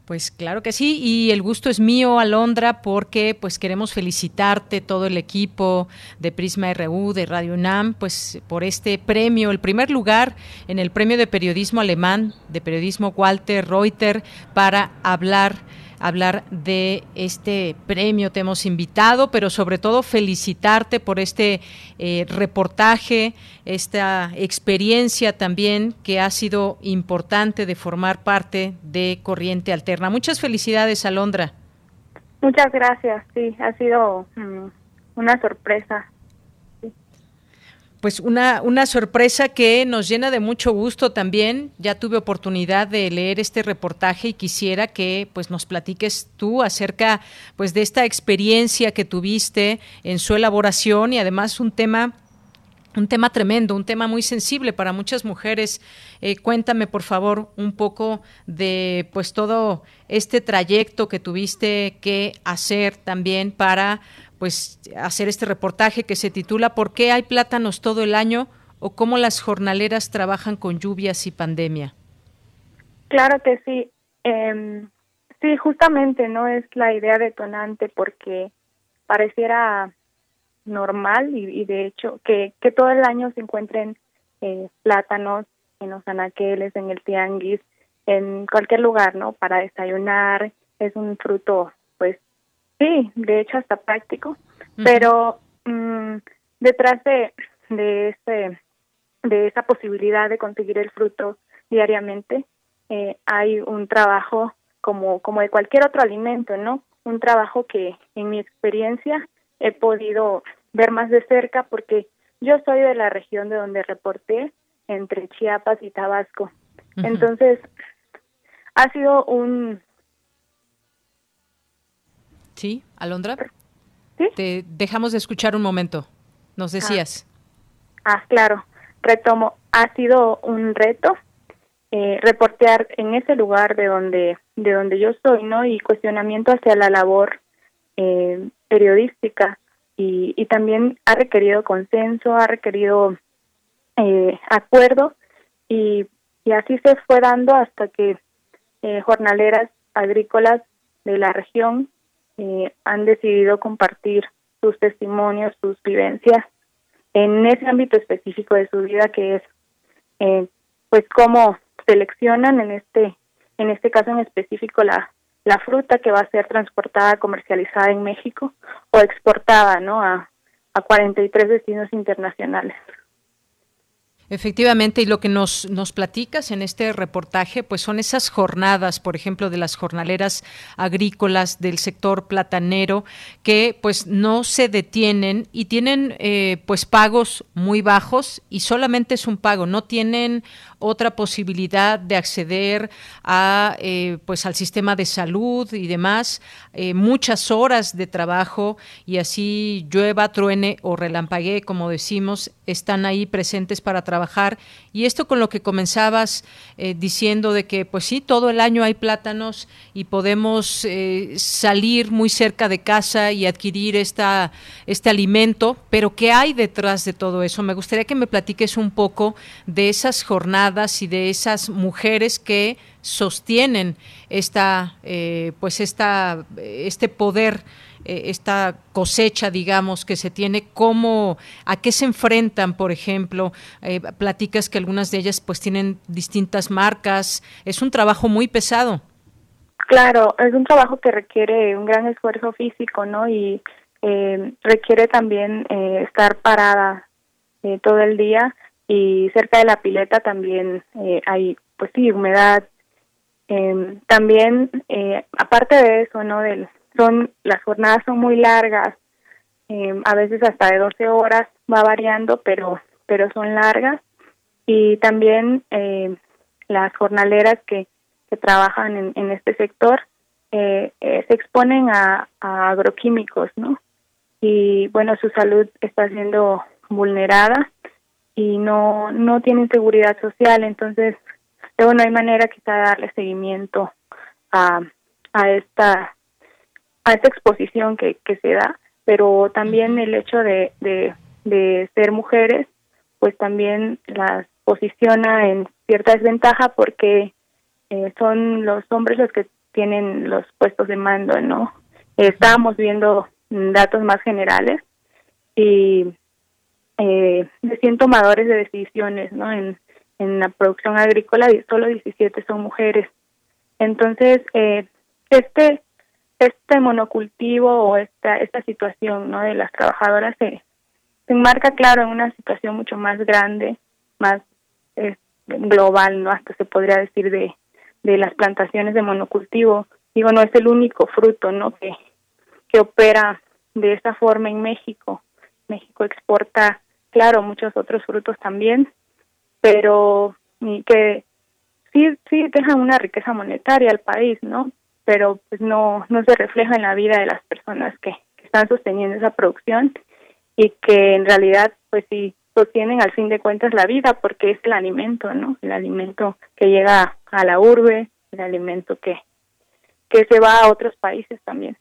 Pues claro que sí, y el gusto es mío, Alondra, porque pues queremos felicitarte todo el equipo de Prisma RU, de Radio UNAM, pues por este premio, el primer lugar en el premio de periodismo alemán, de periodismo Walter Reuter, para hablar hablar de este premio. Te hemos invitado, pero sobre todo felicitarte por este eh, reportaje, esta experiencia también que ha sido importante de formar parte de Corriente Alterna. Muchas felicidades, Alondra. Muchas gracias, sí, ha sido mm, una sorpresa pues una, una sorpresa que nos llena de mucho gusto también. Ya tuve oportunidad de leer este reportaje y quisiera que pues nos platiques tú acerca pues de esta experiencia que tuviste en su elaboración y además un tema un tema tremendo, un tema muy sensible para muchas mujeres. Eh, cuéntame, por favor, un poco de pues todo este trayecto que tuviste que hacer también para pues hacer este reportaje que se titula ¿Por qué hay plátanos todo el año? o cómo las jornaleras trabajan con lluvias y pandemia. Claro que sí. Em, sí, justamente no es la idea detonante porque pareciera normal y, de hecho que, que todo el año se encuentren eh, plátanos en los anaqueles, en el tianguis, en cualquier lugar, ¿no? Para desayunar, es un fruto Sí, de hecho hasta práctico, pero mm, detrás de de ese de esa posibilidad de conseguir el fruto diariamente eh, hay un trabajo como como de cualquier otro alimento, ¿no? Un trabajo que en mi experiencia he podido ver más de cerca porque yo soy de la región de donde reporté entre Chiapas y Tabasco. Entonces, ha sido un Sí, Alondra. Te dejamos de escuchar un momento. Nos decías. Ah, claro. Retomo. Ha sido un reto eh, reportear en ese lugar de donde de donde yo soy, ¿no? Y cuestionamiento hacia la labor eh, periodística y, y también ha requerido consenso, ha requerido eh, acuerdo y, y así se fue dando hasta que eh, jornaleras agrícolas de la región eh, han decidido compartir sus testimonios, sus vivencias en ese ámbito específico de su vida que es eh, pues cómo seleccionan en este en este caso en específico la la fruta que va a ser transportada comercializada en México o exportada no a a 43 destinos internacionales Efectivamente, y lo que nos, nos platicas en este reportaje, pues son esas jornadas, por ejemplo, de las jornaleras agrícolas del sector platanero, que pues no se detienen y tienen eh, pues pagos muy bajos y solamente es un pago, no tienen otra posibilidad de acceder a eh, pues al sistema de salud y demás, eh, muchas horas de trabajo y así llueva, truene o relampaguee, como decimos, están ahí presentes para trabajar. Y esto con lo que comenzabas eh, diciendo de que, pues sí, todo el año hay plátanos y podemos eh, salir muy cerca de casa y adquirir esta, este alimento, pero ¿qué hay detrás de todo eso? Me gustaría que me platiques un poco de esas jornadas y de esas mujeres que sostienen esta, eh, pues esta, este poder eh, esta cosecha, digamos, que se tiene, cómo, a qué se enfrentan, por ejemplo, eh, platicas que algunas de ellas pues tienen distintas marcas, es un trabajo muy pesado. Claro, es un trabajo que requiere un gran esfuerzo físico, ¿no? Y eh, requiere también estar parada todo el día y cerca de la pileta también hay, pues sí, humedad. Em, también, aparte de eso, ¿no? Del, son las jornadas son muy largas, eh, a veces hasta de 12 horas va variando, pero pero son largas y también eh, las jornaleras que, que trabajan en, en este sector eh, se exponen a, a agroquímicos, ¿no? Y bueno, su salud está siendo vulnerada y no no tienen seguridad social, entonces luego no hay manera quizá de darle seguimiento a, a esta a esta exposición que, que se da, pero también el hecho de, de, de ser mujeres, pues también las posiciona en cierta desventaja porque eh, son los hombres los que tienen los puestos de mando, ¿no? estábamos viendo datos más generales y eh, de 100 tomadores de decisiones, ¿no? En, en la producción agrícola solo 17 son mujeres. Entonces, eh, este este monocultivo o esta esta situación no de las trabajadoras se, se enmarca claro en una situación mucho más grande más global no hasta se podría decir de de las plantaciones de monocultivo. Digo no es el único fruto no que que opera de esta forma en México. México exporta claro muchos otros frutos también pero que sí sí dejan una riqueza monetaria al país no pero pues no, no se refleja en la vida de las personas que, están sosteniendo esa producción y que en realidad pues sí sostienen al fin de cuentas la vida porque es el alimento, ¿no? El alimento que llega a la urbe, el alimento que, que se va a otros países también.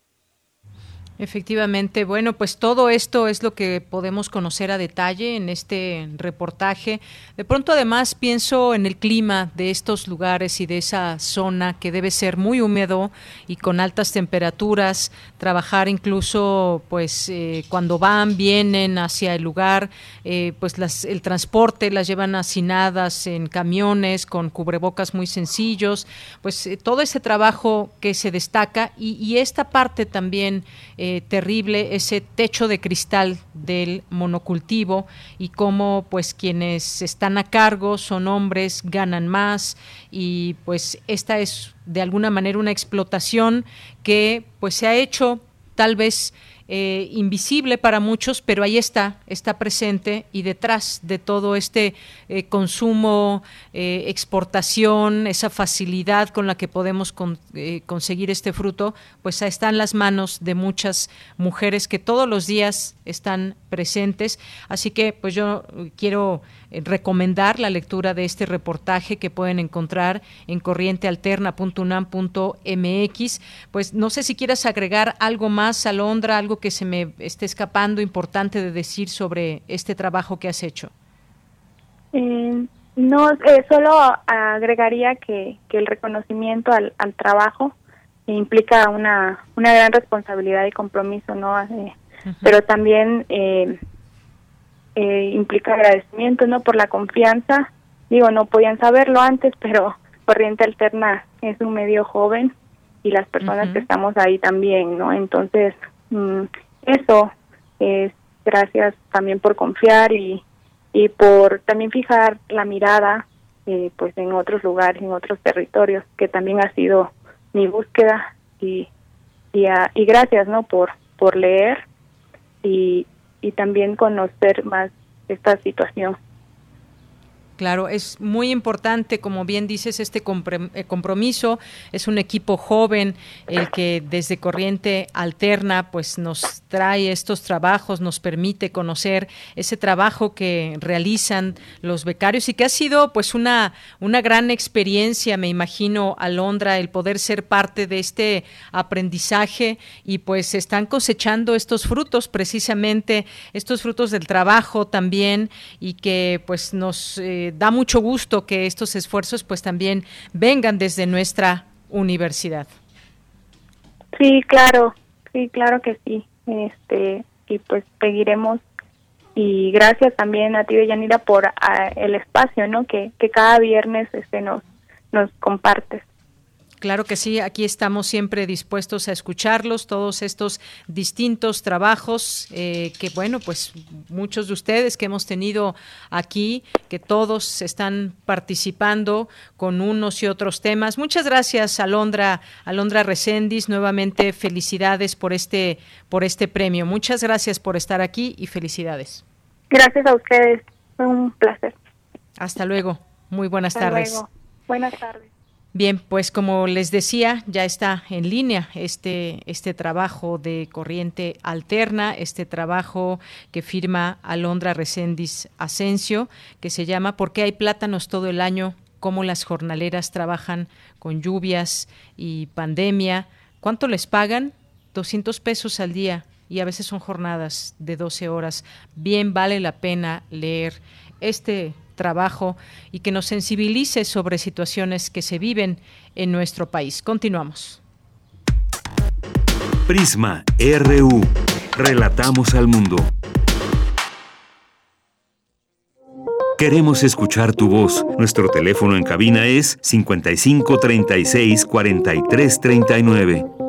Efectivamente, bueno, pues todo esto es lo que podemos conocer a detalle en este reportaje. De pronto además pienso en el clima de estos lugares y de esa zona que debe ser muy húmedo y con altas temperaturas, trabajar incluso pues eh, cuando van, vienen hacia el lugar, eh, pues las, el transporte las llevan hacinadas en camiones con cubrebocas muy sencillos, pues eh, todo ese trabajo que se destaca y, y esta parte también eh, terrible ese techo de cristal del monocultivo y cómo pues quienes están a cargo son hombres, ganan más y pues esta es de alguna manera una explotación que pues se ha hecho tal vez eh, invisible para muchos, pero ahí está, está presente y detrás de todo este eh, consumo, eh, exportación, esa facilidad con la que podemos conseguir este fruto, pues están las manos de muchas mujeres que todos los días están presentes. Así que pues yo quiero recomendar la lectura de este reportaje que pueden encontrar en corrientealterna.unam.mx. Pues no sé si quieras agregar algo más, Alondra, algo que se me esté escapando importante de decir sobre este trabajo que has hecho. Eh, no, eh, solo agregaría que, que el reconocimiento al, al trabajo implica una, una gran responsabilidad y compromiso, ¿no? Eh, pero también eh, implica agradecimiento, ¿no? Por la confianza. Digo, no podían saberlo antes, pero Corriente Alterna es un medio joven y las personas que estamos ahí también, ¿no? Entonces, mm, eso es gracias también por confiar y, y por también fijar la mirada eh, pues en otros lugares, en otros territorios, que también ha sido mi búsqueda y, y, y gracias no por, por leer y, y también conocer más esta situación. Claro, es muy importante, como bien dices, este eh, compromiso. Es un equipo joven el que desde Corriente Alterna pues nos trae estos trabajos, nos permite conocer ese trabajo que realizan los becarios y que ha sido pues una, una gran experiencia, me imagino, Alondra, el poder ser parte de este aprendizaje y pues están cosechando estos frutos, precisamente estos frutos del trabajo también y que pues nos... Eh, da mucho gusto que estos esfuerzos pues también vengan desde nuestra universidad. Sí, claro, sí, claro que sí. Este, y pues seguiremos y gracias también a ti Yanira por ah, el espacio, ¿no? Que, que cada viernes este nos nos compartes. Claro que sí, aquí estamos siempre dispuestos a escucharlos, todos estos distintos trabajos eh, que, bueno, pues muchos de ustedes que hemos tenido aquí, que todos están participando con unos y otros temas. Muchas gracias, Alondra, Alondra Recendis, nuevamente felicidades por este, por este premio. Muchas gracias por estar aquí y felicidades. Gracias a ustedes, fue un placer. Hasta luego, muy buenas Hasta tardes. Luego. Buenas tardes. Bien, pues como les decía, ya está en línea este, este trabajo de corriente alterna, este trabajo que firma Alondra Recendis Asensio, que se llama ¿Por qué hay plátanos todo el año? ¿Cómo las jornaleras trabajan con lluvias y pandemia? ¿Cuánto les pagan? 200 pesos al día y a veces son jornadas de 12 horas. Bien vale la pena leer este trabajo y que nos sensibilice sobre situaciones que se viven en nuestro país. Continuamos. Prisma RU. Relatamos al mundo. Queremos escuchar tu voz. Nuestro teléfono en cabina es 55 36 43 39.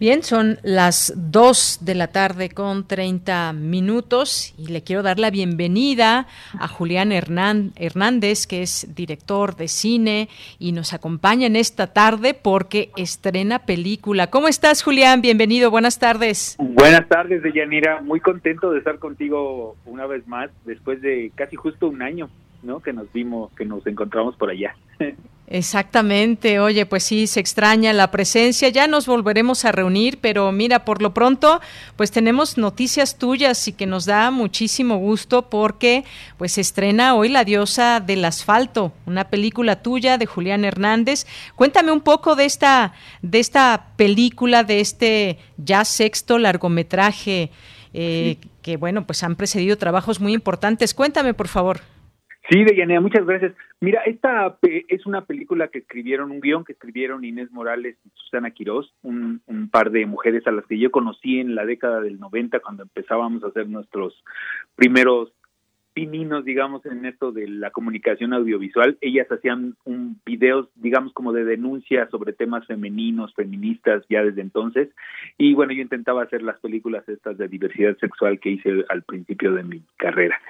Bien, son las 2 de la tarde con 30 minutos y le quiero dar la bienvenida a Julián Hernández, que es director de cine y nos acompaña en esta tarde porque estrena película. ¿Cómo estás, Julián? Bienvenido, buenas tardes. Buenas tardes, Deyanira. Muy contento de estar contigo una vez más después de casi justo un año, ¿no? Que nos vimos, que nos encontramos por allá. <laughs> Exactamente, oye, pues sí, se extraña la presencia, ya nos volveremos a reunir, pero mira, por lo pronto, pues tenemos noticias tuyas y que nos da muchísimo gusto porque pues se estrena hoy La diosa del asfalto, una película tuya de Julián Hernández. Cuéntame un poco de esta, de esta película, de este ya sexto largometraje, eh, que bueno, pues han precedido trabajos muy importantes. Cuéntame, por favor. Sí, Deyanira, muchas gracias. Mira, esta es una película que escribieron, un guion que escribieron Inés Morales y Susana Quirós, un, un, par de mujeres a las que yo conocí en la década del 90 cuando empezábamos a hacer nuestros primeros pininos, digamos, en esto de la comunicación audiovisual. Ellas hacían un videos, digamos, como de denuncia sobre temas femeninos, feministas, ya desde entonces. Y bueno, yo intentaba hacer las películas estas de diversidad sexual que hice al principio de mi carrera.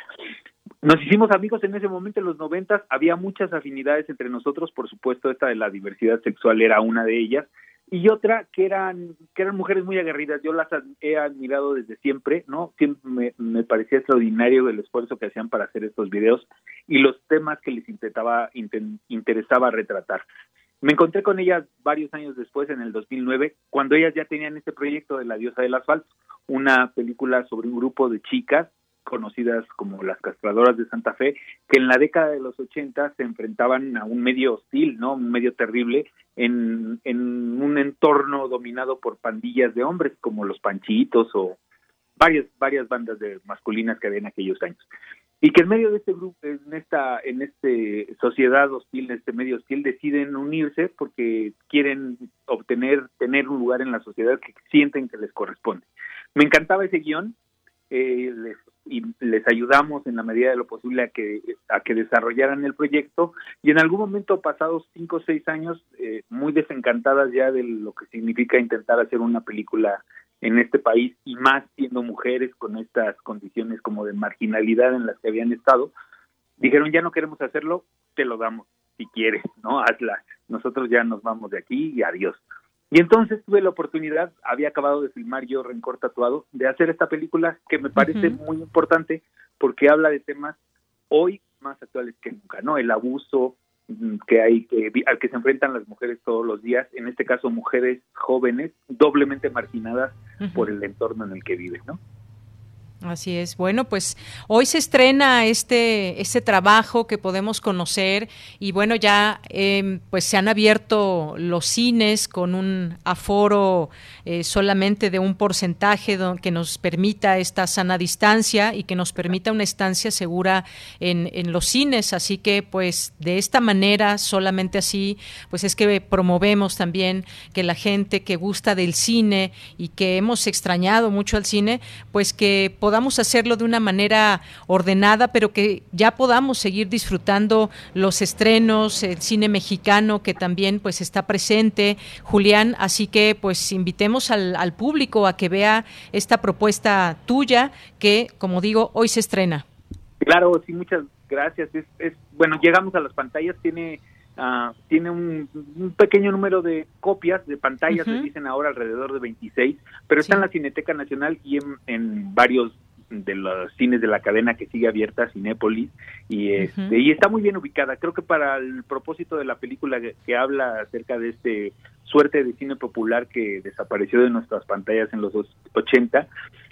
Nos hicimos amigos en ese momento, en los noventas, había muchas afinidades entre nosotros, por supuesto, esta de la diversidad sexual era una de ellas, y otra que eran, que eran mujeres muy aguerridas, yo las he admirado desde siempre, ¿no? Siempre me, parecía extraordinario el esfuerzo que hacían para hacer estos videos y los temas que les intentaba, interesaba retratar. Me encontré con ellas varios años después, en el 2009, cuando ellas ya tenían este proyecto de La Diosa del Asfalto, una película sobre un grupo de chicas conocidas como las castradoras de Santa Fe, que en la década de los 80 se enfrentaban a un medio hostil, ¿no? Un medio terrible en, en un entorno dominado por pandillas de hombres como los Panchitos o varias varias bandas de masculinas que había en aquellos años. Y que en medio de este grupo, en esta en este sociedad hostil, en este medio hostil deciden unirse porque quieren obtener tener un lugar en la sociedad que sienten que les corresponde. Me encantaba ese guion, eh, les y les ayudamos en la medida de lo posible a que a que desarrollaran el proyecto y en algún momento pasados cinco o seis años eh, muy desencantadas ya de lo que significa intentar hacer una película en este país y más siendo mujeres con estas condiciones como de marginalidad en las que habían estado, dijeron ya no queremos hacerlo, te lo damos si quieres, ¿no? Hazla. Nosotros ya nos vamos de aquí y adiós. Y entonces tuve la oportunidad, había acabado de filmar yo Rencor Tatuado, de hacer esta película que me parece muy importante porque habla de temas hoy más actuales que nunca, ¿no? El abuso mm, que hay que al que se enfrentan las mujeres todos los días, en este caso mujeres jóvenes doblemente marginadas por el entorno en el que viven, ¿no? Así es. Bueno, pues hoy se estrena este, este trabajo que podemos conocer y bueno, ya em, pues se han abierto los cines con un aforo eh, solamente de un porcentaje que nos permita esta sana distancia y que nos permita una estancia segura en, en los cines. Así que pues de esta manera, solamente así, pues es que promovemos también que la gente que gusta del cine y que hemos extrañado mucho al cine, pues que podamos hacerlo de una manera ordenada, pero que ya podamos seguir disfrutando los estrenos, el cine mexicano que también pues está presente, Julián, así que pues invitemos al, al público a que vea esta propuesta tuya que, como digo, hoy se estrena. Claro, sí, muchas gracias. Es, es bueno, llegamos a las pantallas, tiene Uh, tiene un, un, pequeño número de copias de pantallas, uh -huh. se dicen ahora alrededor de 26, pero sí. está en la Cineteca Nacional y en, en, varios de los cines de la cadena que sigue abierta, Cinépolis, y, este, uh -huh. y está muy bien ubicada. Creo que para el propósito de la película que, que, habla acerca de este suerte de cine popular que desapareció de nuestras pantallas en los 80,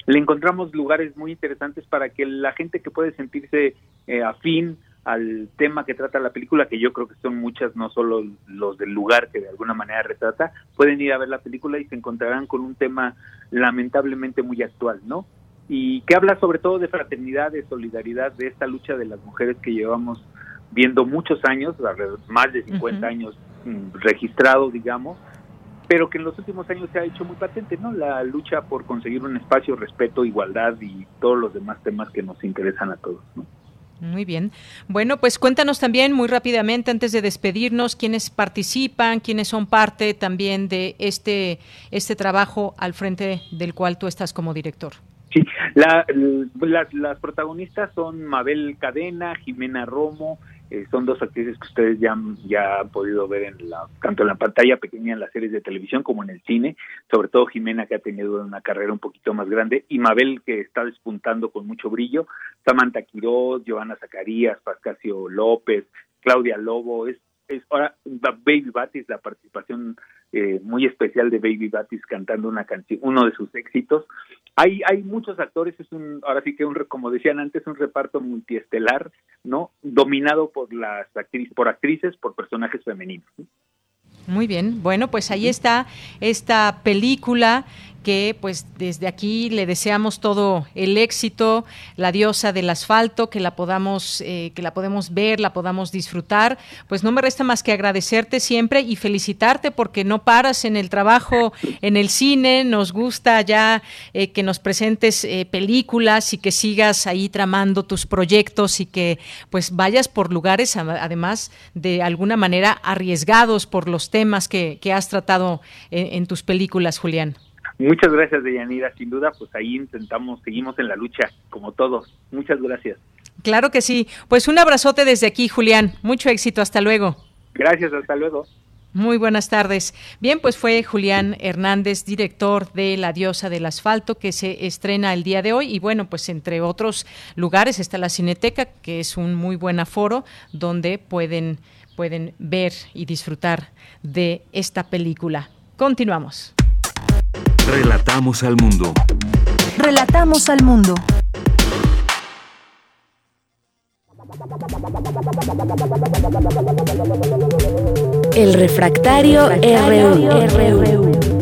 le encontramos lugares muy interesantes para que la gente que puede sentirse eh, afín al tema que trata la película, que yo creo que son muchas, no solo los del lugar que de alguna manera retrata, pueden ir a ver la película y se encontrarán con un tema lamentablemente muy actual, ¿no? Y que habla sobre todo de fraternidad, de solidaridad, de esta lucha de las mujeres que llevamos viendo muchos años, más de 50 uh -huh. años mm, registrados, digamos, pero que en los últimos años se ha hecho muy patente, ¿no? La lucha por conseguir un espacio, respeto, igualdad y todos los demás temas que nos interesan a todos, ¿no? Muy bien. Bueno, pues cuéntanos también muy rápidamente, antes de despedirnos, quiénes participan, quiénes son parte también de este, este trabajo al frente del cual tú estás como director. Sí, la, la, las protagonistas son Mabel Cadena, Jimena Romo, eh, son dos actrices que ustedes ya, ya han podido ver en la, tanto en la pantalla pequeña en las series de televisión como en el cine, sobre todo Jimena que ha tenido una carrera un poquito más grande y Mabel que está despuntando con mucho brillo, Samantha Quiroz, Joana Zacarías, Pascasio López, Claudia Lobo, es, es ahora Baby Batis, la participación eh, muy especial de Baby Batis cantando una canción, uno de sus éxitos. Hay, hay muchos actores, es un, ahora sí que un, como decían antes, un reparto multiestelar, ¿no? Dominado por las actrices, por actrices, por personajes femeninos. Muy bien, bueno, pues ahí está esta película que pues desde aquí le deseamos todo el éxito, la diosa del asfalto, que la podamos, eh, que la podemos ver, la podamos disfrutar. Pues no me resta más que agradecerte siempre y felicitarte porque no paras en el trabajo, en el cine, nos gusta ya eh, que nos presentes eh, películas y que sigas ahí tramando tus proyectos y que pues vayas por lugares además de alguna manera arriesgados por los temas que, has tratado en tus películas, Julián. Muchas gracias, Deyanira. Sin duda, pues ahí intentamos, seguimos en la lucha, como todos. Muchas gracias. Claro que sí. Pues un abrazote desde aquí, Julián. Mucho éxito. Hasta luego. Gracias, hasta luego. Muy buenas tardes. Bien, pues fue Julián Hernández, director de La Diosa del Asfalto, que se estrena el día de hoy. Y bueno, pues entre otros lugares está la Cineteca, que es un muy buen aforo donde pueden, pueden ver y disfrutar de esta película. Continuamos. Relatamos al mundo. Relatamos al mundo. El refractario, refractario RU. RU.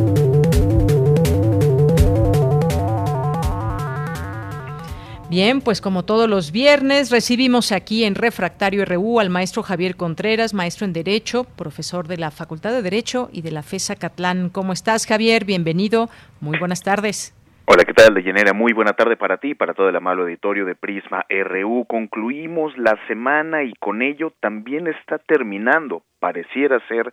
Bien, pues como todos los viernes recibimos aquí en Refractario RU al maestro Javier Contreras, maestro en Derecho, profesor de la Facultad de Derecho y de la FESA Catlán. ¿Cómo estás, Javier? Bienvenido. Muy buenas tardes. Hola, ¿qué tal, Deyanira? Muy buena tarde para ti y para todo el amable auditorio de Prisma RU. Concluimos la semana y con ello también está terminando pareciera ser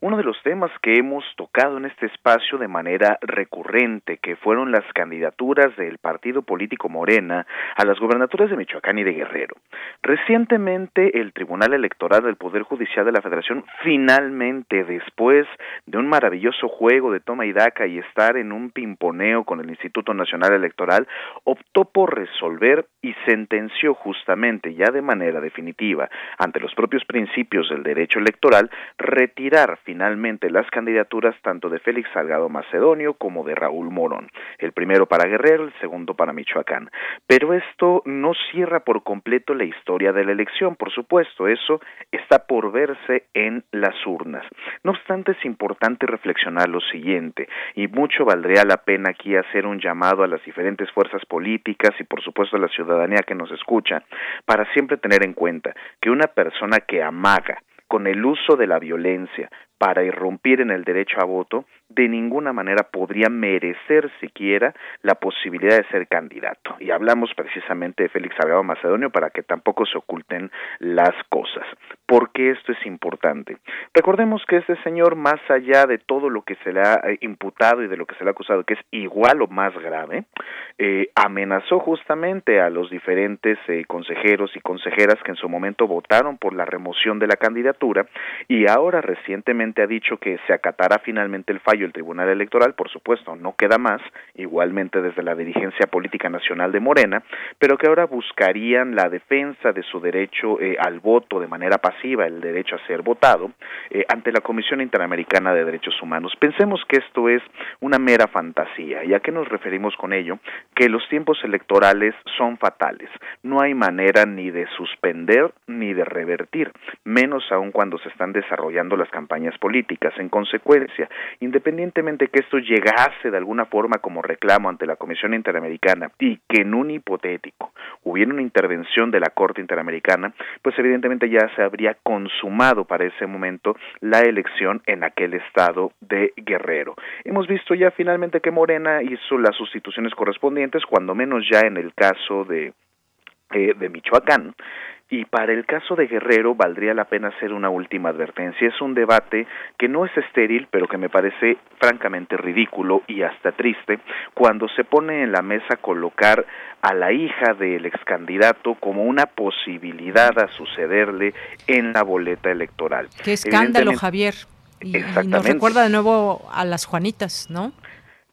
uno de los temas que hemos tocado en este espacio de manera recurrente, que fueron las candidaturas del partido político Morena a las gubernaturas de Michoacán y de Guerrero. Recientemente el Tribunal Electoral del Poder Judicial de la Federación finalmente, después de un maravilloso juego de toma y daca y estar en un pimponeo con el Instituto Nacional Electoral optó por resolver y sentenció justamente ya de manera definitiva ante los propios principios del derecho electoral retirar finalmente las candidaturas tanto de Félix Salgado Macedonio como de Raúl Morón, el primero para Guerrero, el segundo para Michoacán. Pero esto no cierra por completo la historia de la elección, por supuesto, eso está por verse en las urnas. No obstante, es importante reflexionar lo siguiente, y mucho valdría la pena aquí hacer un llamado a las diferentes fuerzas políticas y por supuesto a la ciudadanía que nos escucha para siempre tener en cuenta que una persona que amaga con el uso de la violencia para irrumpir en el derecho a voto de ninguna manera podría merecer siquiera la posibilidad de ser candidato. Y hablamos precisamente de Félix Salgado Macedonio para que tampoco se oculten las cosas. ¿Por qué esto es importante? Recordemos que este señor, más allá de todo lo que se le ha eh, imputado y de lo que se le ha acusado, que es igual o más grave, eh, amenazó justamente a los diferentes eh, consejeros y consejeras que en su momento votaron por la remoción de la candidatura y ahora recientemente ha dicho que se acatará finalmente el fallo del Tribunal Electoral, por supuesto, no queda más, igualmente desde la dirigencia política nacional de Morena, pero que ahora buscarían la defensa de su derecho eh, al voto de manera pasiva, el derecho a ser votado, eh, ante la Comisión Interamericana de Derechos Humanos. Pensemos que esto es una mera fantasía. ¿Y a qué nos referimos con ello? Que los tiempos electorales son fatales. No hay manera ni de suspender ni de revertir, menos aún cuando se están desarrollando las campañas políticas. En consecuencia, independientemente que esto llegase de alguna forma como reclamo ante la Comisión Interamericana y que en un hipotético hubiera una intervención de la Corte Interamericana, pues evidentemente ya se habría consumado para ese momento la elección en aquel estado de Guerrero. Hemos visto ya finalmente que Morena hizo las sustituciones correspondientes, cuando menos ya en el caso de eh, de Michoacán, y para el caso de Guerrero valdría la pena hacer una última advertencia. Es un debate que no es estéril, pero que me parece francamente ridículo y hasta triste cuando se pone en la mesa colocar a la hija del ex candidato como una posibilidad a sucederle en la boleta electoral. Qué escándalo, Javier. y nos recuerda de nuevo a las Juanitas, ¿no?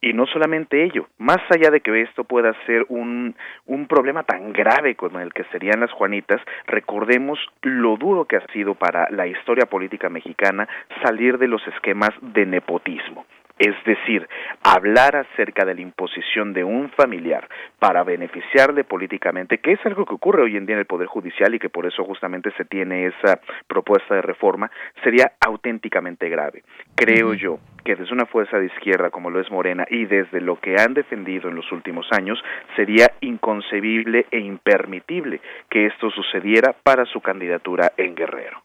Y no solamente ello, más allá de que esto pueda ser un, un problema tan grave como el que serían las Juanitas, recordemos lo duro que ha sido para la historia política mexicana salir de los esquemas de nepotismo. Es decir, hablar acerca de la imposición de un familiar para beneficiarle políticamente, que es algo que ocurre hoy en día en el Poder Judicial y que por eso justamente se tiene esa propuesta de reforma, sería auténticamente grave. Creo yo que desde una fuerza de izquierda como lo es Morena y desde lo que han defendido en los últimos años, sería inconcebible e impermitible que esto sucediera para su candidatura en Guerrero.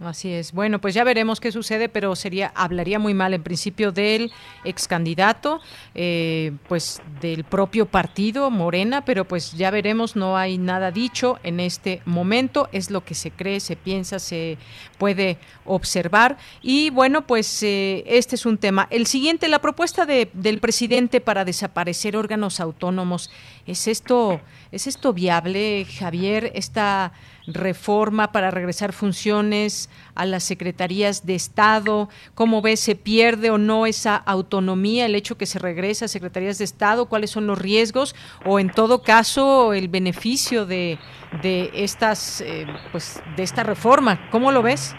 Así es. Bueno, pues ya veremos qué sucede, pero sería hablaría muy mal en principio del ex candidato, eh, pues del propio partido Morena, pero pues ya veremos. No hay nada dicho en este momento. Es lo que se cree, se piensa, se puede observar. Y bueno, pues eh, este es un tema. El siguiente, la propuesta de, del presidente para desaparecer órganos autónomos. ¿Es esto, es esto viable, Javier? Esta reforma para regresar funciones a las secretarías de Estado? ¿Cómo ves, se pierde o no esa autonomía, el hecho que se regresa a secretarías de Estado? ¿Cuáles son los riesgos? O en todo caso, el beneficio de, de estas, eh, pues, de esta reforma. ¿Cómo lo ves?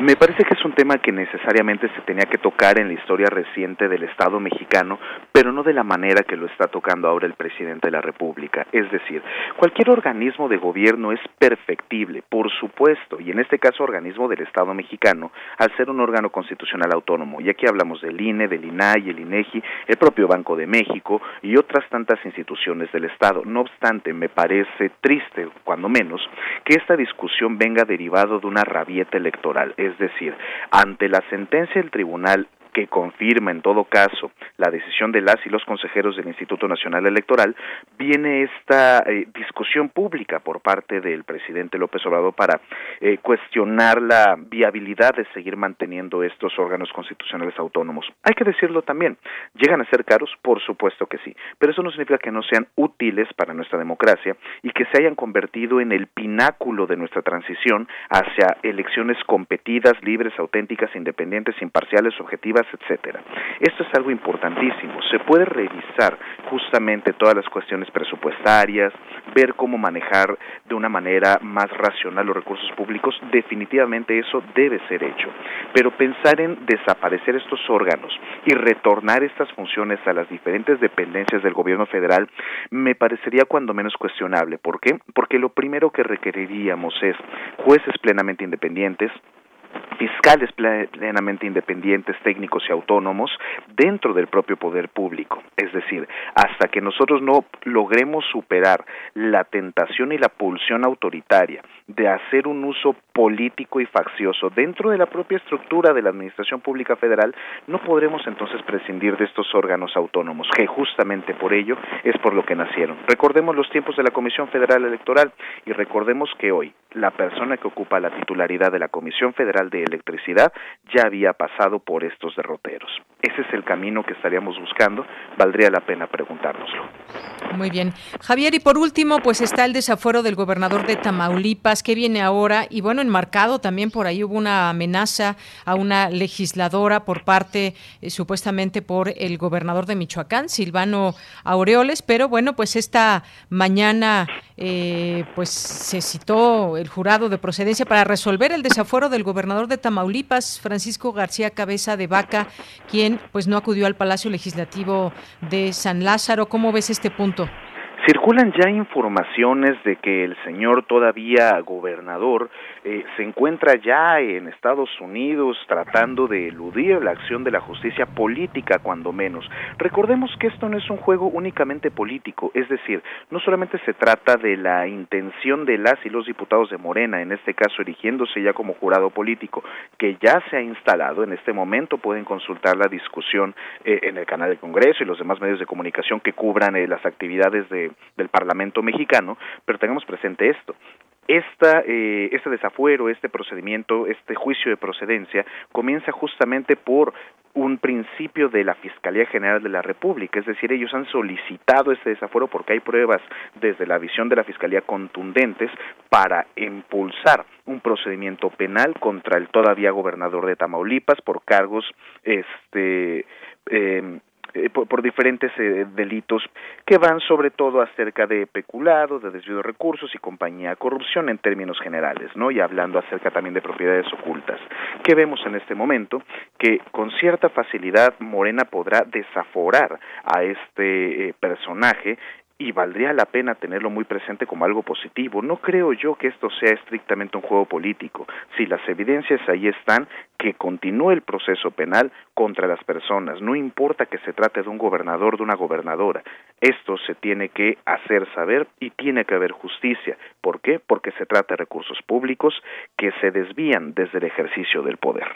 Me parece que es un tema que necesariamente se tenía que tocar en la historia reciente del Estado mexicano, pero no de la manera que lo está tocando ahora el presidente de la República. Es decir, cualquier organismo de gobierno es perfectible, por supuesto, y en este caso organismo del Estado mexicano, al ser un órgano constitucional autónomo. Y aquí hablamos del INE, del INAI, el INEGI, el propio Banco de México y otras tantas instituciones del Estado. No obstante, me parece triste, cuando menos, que esta discusión venga derivado de una rabieta electoral decir, ante la sentencia del tribunal que confirma en todo caso la decisión de las y los consejeros del Instituto Nacional Electoral, viene esta eh, discusión pública por parte del presidente López Obrador para eh, cuestionar la viabilidad de seguir manteniendo estos órganos constitucionales autónomos. Hay que decirlo también, ¿llegan a ser caros? Por supuesto que sí, pero eso no significa que no sean útiles para nuestra democracia y que se hayan convertido en el pináculo de nuestra transición hacia elecciones competidas, libres, auténticas, independientes, imparciales, objetivas, etcétera. Esto es algo importantísimo. Se puede revisar justamente todas las cuestiones presupuestarias, ver cómo manejar de una manera más racional los recursos públicos. Definitivamente eso debe ser hecho. Pero pensar en desaparecer estos órganos y retornar estas funciones a las diferentes dependencias del gobierno federal me parecería cuando menos cuestionable. ¿Por qué? Porque lo primero que requeriríamos es jueces plenamente independientes, fiscales plenamente independientes, técnicos y autónomos dentro del propio poder público. Es decir, hasta que nosotros no logremos superar la tentación y la pulsión autoritaria de hacer un uso político y faccioso dentro de la propia estructura de la Administración Pública Federal, no podremos entonces prescindir de estos órganos autónomos, que justamente por ello es por lo que nacieron. Recordemos los tiempos de la Comisión Federal Electoral y recordemos que hoy la persona que ocupa la titularidad de la Comisión Federal de Electricidad ya había pasado por estos derroteros. Ese es el camino que estaríamos buscando, valdría la pena preguntárnoslo. Muy bien. Javier, y por último, pues está el desafuero del gobernador de Tamaulipas, que viene ahora, y bueno, enmarcado también por ahí hubo una amenaza a una legisladora por parte, eh, supuestamente por el gobernador de Michoacán, Silvano Aureoles, pero bueno, pues esta mañana eh, pues se citó el jurado de procedencia para resolver el desafuero del gobernador de Tamaulipas, Francisco García Cabeza de Vaca, quien pues no acudió al Palacio Legislativo de San Lázaro. ¿Cómo ves este punto? Circulan ya informaciones de que el señor todavía gobernador eh, se encuentra ya en Estados Unidos tratando de eludir la acción de la justicia política, cuando menos. Recordemos que esto no es un juego únicamente político, es decir, no solamente se trata de la intención de las y los diputados de Morena, en este caso erigiéndose ya como jurado político, que ya se ha instalado, en este momento pueden consultar la discusión eh, en el canal del Congreso y los demás medios de comunicación que cubran eh, las actividades de, del Parlamento mexicano, pero tengamos presente esto, esta, eh, este desafuero, este procedimiento, este juicio de procedencia comienza justamente por un principio de la Fiscalía General de la República, es decir, ellos han solicitado este desafuero porque hay pruebas desde la visión de la Fiscalía contundentes para impulsar un procedimiento penal contra el todavía gobernador de Tamaulipas por cargos este eh, eh, por, diferentes eh, delitos que van sobre todo acerca de peculado, de desvío de recursos y compañía corrupción en términos generales, ¿no? Y hablando acerca también de propiedades ocultas. ¿Qué vemos en este momento? Que con cierta facilidad Morena podrá desaforar a este eh, personaje y valdría la pena tenerlo muy presente como algo positivo. No creo yo que esto sea estrictamente un juego político. Si las evidencias ahí están, que continúe el proceso penal contra las personas. No importa que se trate de un gobernador, de una gobernadora. Esto se tiene que hacer saber y tiene que haber justicia. ¿Por qué? Porque se trata de recursos públicos que se desvían desde el ejercicio del poder.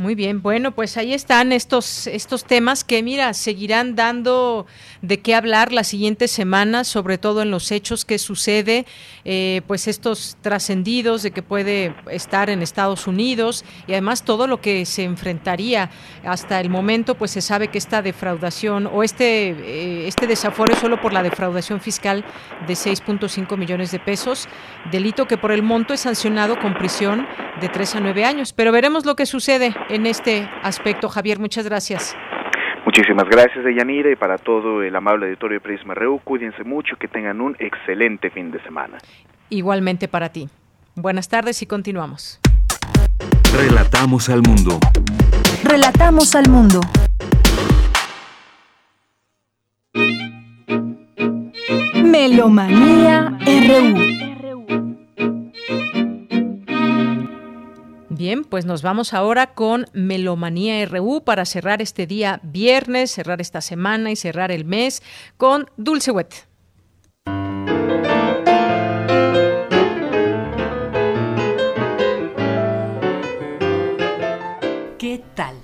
Muy bien, bueno, pues ahí están estos, estos temas que, mira, seguirán dando de qué hablar las siguientes semanas, sobre todo en los hechos que sucede, eh, pues estos trascendidos de que puede estar en Estados Unidos y además todo lo que se enfrentaría hasta el momento, pues se sabe que esta defraudación o este, eh, este desafuero es solo por la defraudación fiscal de 6.5 millones de pesos, delito que por el monto es sancionado con prisión de 3 a 9 años. Pero veremos lo que sucede en este aspecto. Javier, muchas gracias. Muchísimas gracias, Deyanira, y para todo el amable auditorio de Prisma Reu, cuídense mucho, que tengan un excelente fin de semana. Igualmente para ti. Buenas tardes y continuamos. Relatamos al mundo. Relatamos al mundo. Melomanía RU. Bien, pues nos vamos ahora con Melomanía RU para cerrar este día viernes, cerrar esta semana y cerrar el mes con Dulce Wet. ¿Qué tal?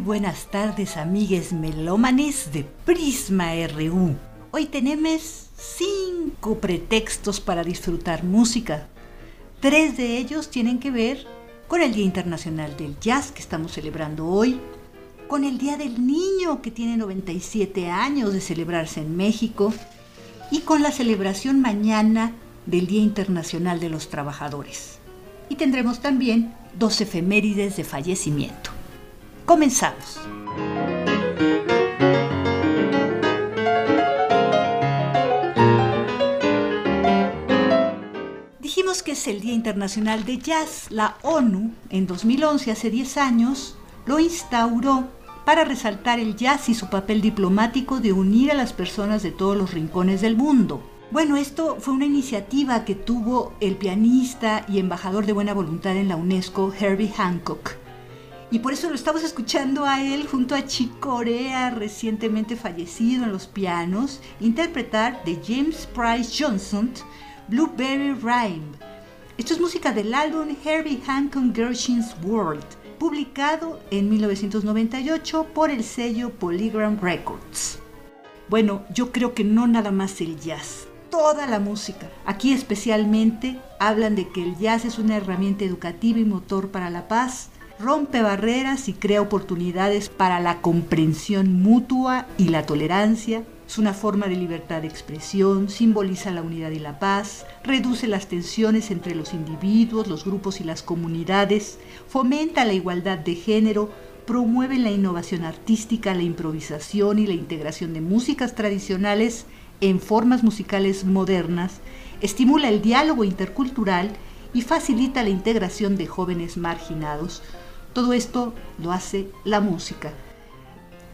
buenas tardes, amigues melómanes de Prisma RU. Hoy tenemos cinco pretextos para disfrutar música. Tres de ellos tienen que ver con el Día Internacional del Jazz que estamos celebrando hoy, con el Día del Niño que tiene 97 años de celebrarse en México y con la celebración mañana del Día Internacional de los Trabajadores. Y tendremos también dos efemérides de fallecimiento. Comenzamos. Que es el Día Internacional de Jazz. La ONU, en 2011, hace 10 años, lo instauró para resaltar el jazz y su papel diplomático de unir a las personas de todos los rincones del mundo. Bueno, esto fue una iniciativa que tuvo el pianista y embajador de buena voluntad en la UNESCO, Herbie Hancock. Y por eso lo estamos escuchando a él junto a Chick Corea, recientemente fallecido en los pianos, interpretar de James Price Johnson, Blueberry Rhyme. Esto es música del álbum Herbie Hancock Gershwin's World, publicado en 1998 por el sello Polygram Records. Bueno, yo creo que no nada más el jazz, toda la música. Aquí especialmente hablan de que el jazz es una herramienta educativa y motor para la paz, rompe barreras y crea oportunidades para la comprensión mutua y la tolerancia. Es una forma de libertad de expresión, simboliza la unidad y la paz, reduce las tensiones entre los individuos, los grupos y las comunidades, fomenta la igualdad de género, promueve la innovación artística, la improvisación y la integración de músicas tradicionales en formas musicales modernas, estimula el diálogo intercultural y facilita la integración de jóvenes marginados. Todo esto lo hace la música.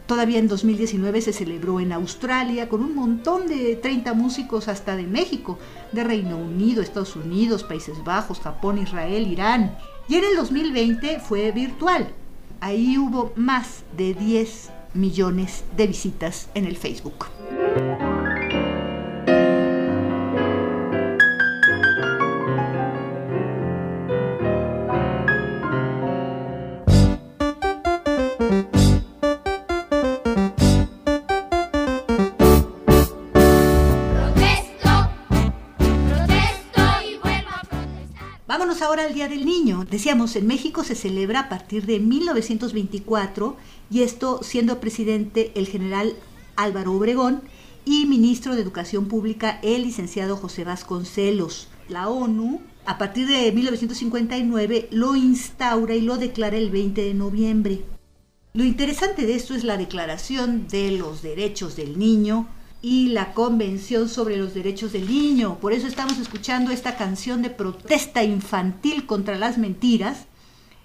Todavía en 2019 se celebró en Australia con un montón de 30 músicos hasta de México, de Reino Unido, Estados Unidos, Países Bajos, Japón, Israel, Irán. Y en el 2020 fue virtual. Ahí hubo más de 10 millones de visitas en el Facebook. Ahora Día del Niño. Decíamos, en México se celebra a partir de 1924 y esto siendo presidente el general Álvaro Obregón y ministro de Educación Pública el licenciado José Vasconcelos. La ONU, a partir de 1959, lo instaura y lo declara el 20 de noviembre. Lo interesante de esto es la Declaración de los Derechos del Niño, y la Convención sobre los Derechos del Niño. Por eso estamos escuchando esta canción de protesta infantil contra las mentiras.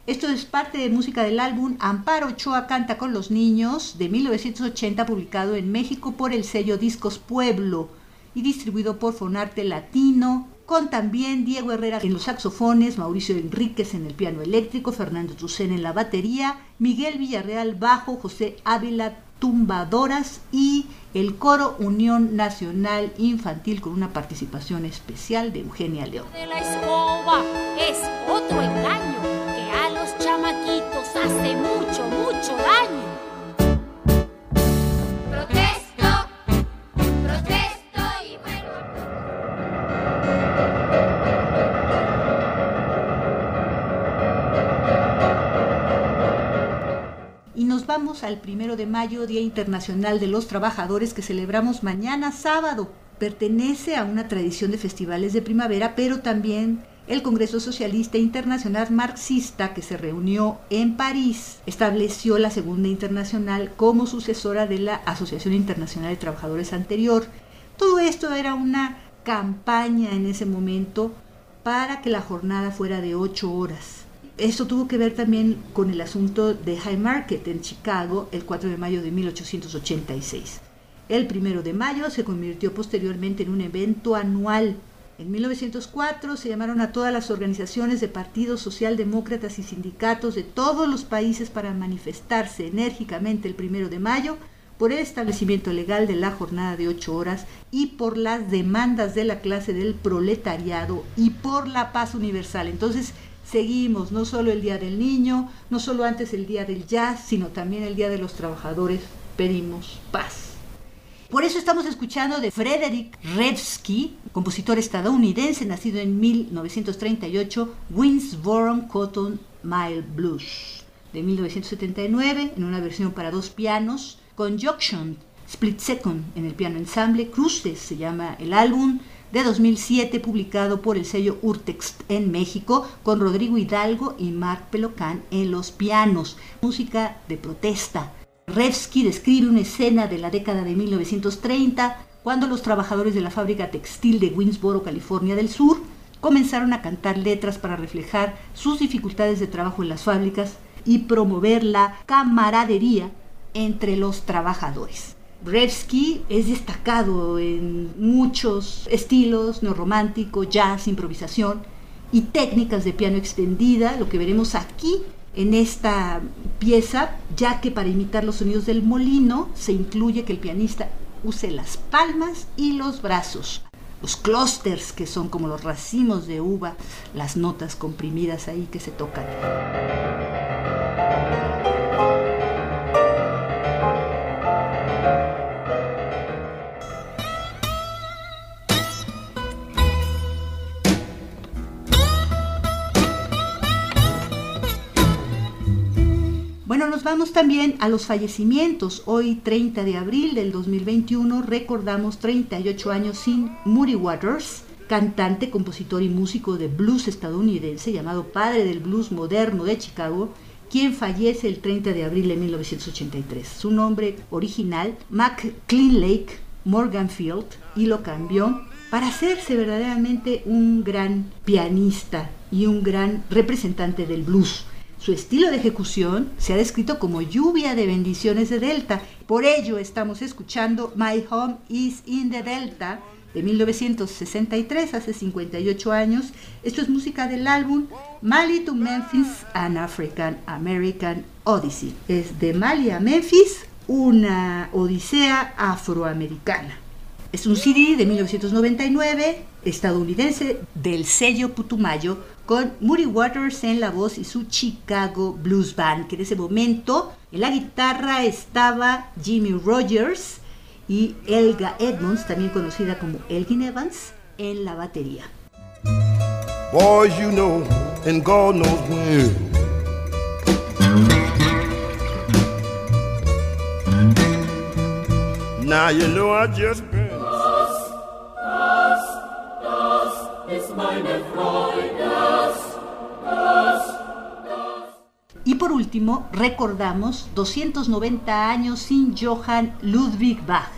Esto es parte de música del álbum Amparo Ochoa canta con los niños de 1980 publicado en México por el sello Discos Pueblo y distribuido por Fonarte Latino, con también Diego Herrera en los saxofones, Mauricio Enríquez en el piano eléctrico, Fernando Trucén en la batería, Miguel Villarreal bajo, José Ávila tumbadoras y el coro Unión Nacional Infantil con una participación especial de Eugenia León. De la escoba es otro engaño que a los chamaquitos hace mucho, mucho daño. Vamos al primero de mayo, Día Internacional de los Trabajadores, que celebramos mañana sábado. Pertenece a una tradición de festivales de primavera, pero también el Congreso Socialista Internacional Marxista, que se reunió en París, estableció la Segunda Internacional como sucesora de la Asociación Internacional de Trabajadores anterior. Todo esto era una campaña en ese momento para que la jornada fuera de ocho horas. Esto tuvo que ver también con el asunto de High Market en Chicago el 4 de mayo de 1886. El 1 de mayo se convirtió posteriormente en un evento anual. En 1904 se llamaron a todas las organizaciones de partidos socialdemócratas y sindicatos de todos los países para manifestarse enérgicamente el 1 de mayo por el establecimiento legal de la jornada de ocho horas y por las demandas de la clase del proletariado y por la paz universal. Entonces, seguimos, no solo el Día del Niño, no solo antes el Día del Jazz, sino también el Día de los Trabajadores, pedimos paz. Por eso estamos escuchando de Frederick Revsky, compositor estadounidense nacido en 1938, Winsboro Cotton Mile Blues, de 1979, en una versión para dos pianos, con Junction, Split Second en el piano ensamble, Cruces se llama el álbum, de 2007 publicado por el sello Urtex en México con Rodrigo Hidalgo y Marc Pelocán en los pianos, música de protesta Revsky describe una escena de la década de 1930 cuando los trabajadores de la fábrica textil de Winsboro, California del Sur, comenzaron a cantar letras para reflejar sus dificultades de trabajo en las fábricas y promover la camaradería entre los trabajadores. Revsky es destacado en muchos estilos, neorromántico, jazz, improvisación y técnicas de piano extendida, lo que veremos aquí en esta pieza, ya que para imitar los sonidos del molino se incluye que el pianista use las palmas y los brazos. Los clústeres, que son como los racimos de uva, las notas comprimidas ahí que se tocan. Bueno, nos vamos también a los fallecimientos. Hoy, 30 de abril del 2021, recordamos 38 años sin Moody Waters, cantante, compositor y músico de blues estadounidense, llamado padre del blues moderno de Chicago, quien fallece el 30 de abril de 1983. Su nombre original, Mac Lake Morganfield, y lo cambió para hacerse verdaderamente un gran pianista y un gran representante del blues. Su estilo de ejecución se ha descrito como lluvia de bendiciones de Delta. Por ello estamos escuchando My Home is in the Delta de 1963, hace 58 años. Esto es música del álbum Mali to Memphis, An African American Odyssey. Es de Mali a Memphis, una odisea afroamericana. Es un CD de 1999 estadounidense del sello Putumayo con Moody Waters en la voz y su Chicago Blues Band, que en ese momento en la guitarra estaba Jimmy Rogers y Elga Edmonds, también conocida como Elgin Evans, en la batería. Boys, you know, and God knows when. Now you know I just. Y por último, recordamos 290 años sin Johann Ludwig Bach,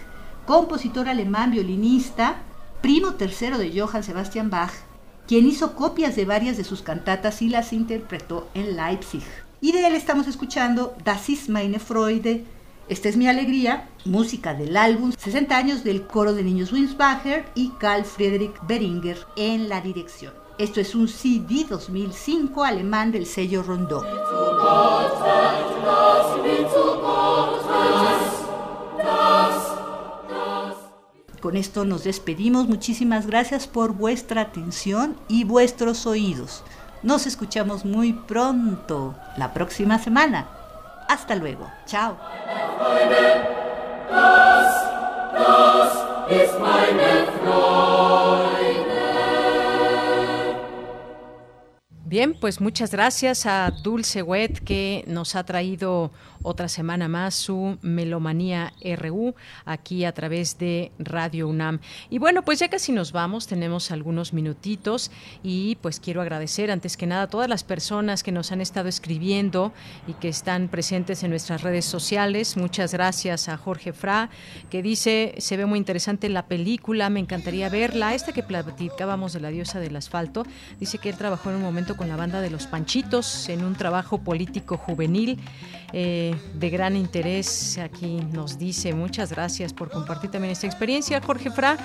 compositor alemán violinista, primo tercero de Johann Sebastian Bach, quien hizo copias de varias de sus cantatas y las interpretó en Leipzig. Y de él estamos escuchando Das ist meine Freude, Esta es mi alegría, música del álbum 60 años del coro de niños Winsbacher y Carl Friedrich Beringer en la dirección. Esto es un CD 2005 alemán del sello Rondó. Con esto nos despedimos. Muchísimas gracias por vuestra atención y vuestros oídos. Nos escuchamos muy pronto, la próxima semana. Hasta luego. Chao. Bien, pues muchas gracias a Dulce Wet que nos ha traído otra semana más su Melomanía RU aquí a través de Radio UNAM. Y bueno, pues ya casi nos vamos, tenemos algunos minutitos y pues quiero agradecer antes que nada a todas las personas que nos han estado escribiendo y que están presentes en nuestras redes sociales. Muchas gracias a Jorge Fra que dice, se ve muy interesante la película, me encantaría verla. Esta que platicábamos de la diosa del asfalto, dice que él trabajó en un momento con la banda de los Panchitos en un trabajo político juvenil. Eh, de gran interés. Aquí nos dice muchas gracias por compartir también esta experiencia, Jorge Fra.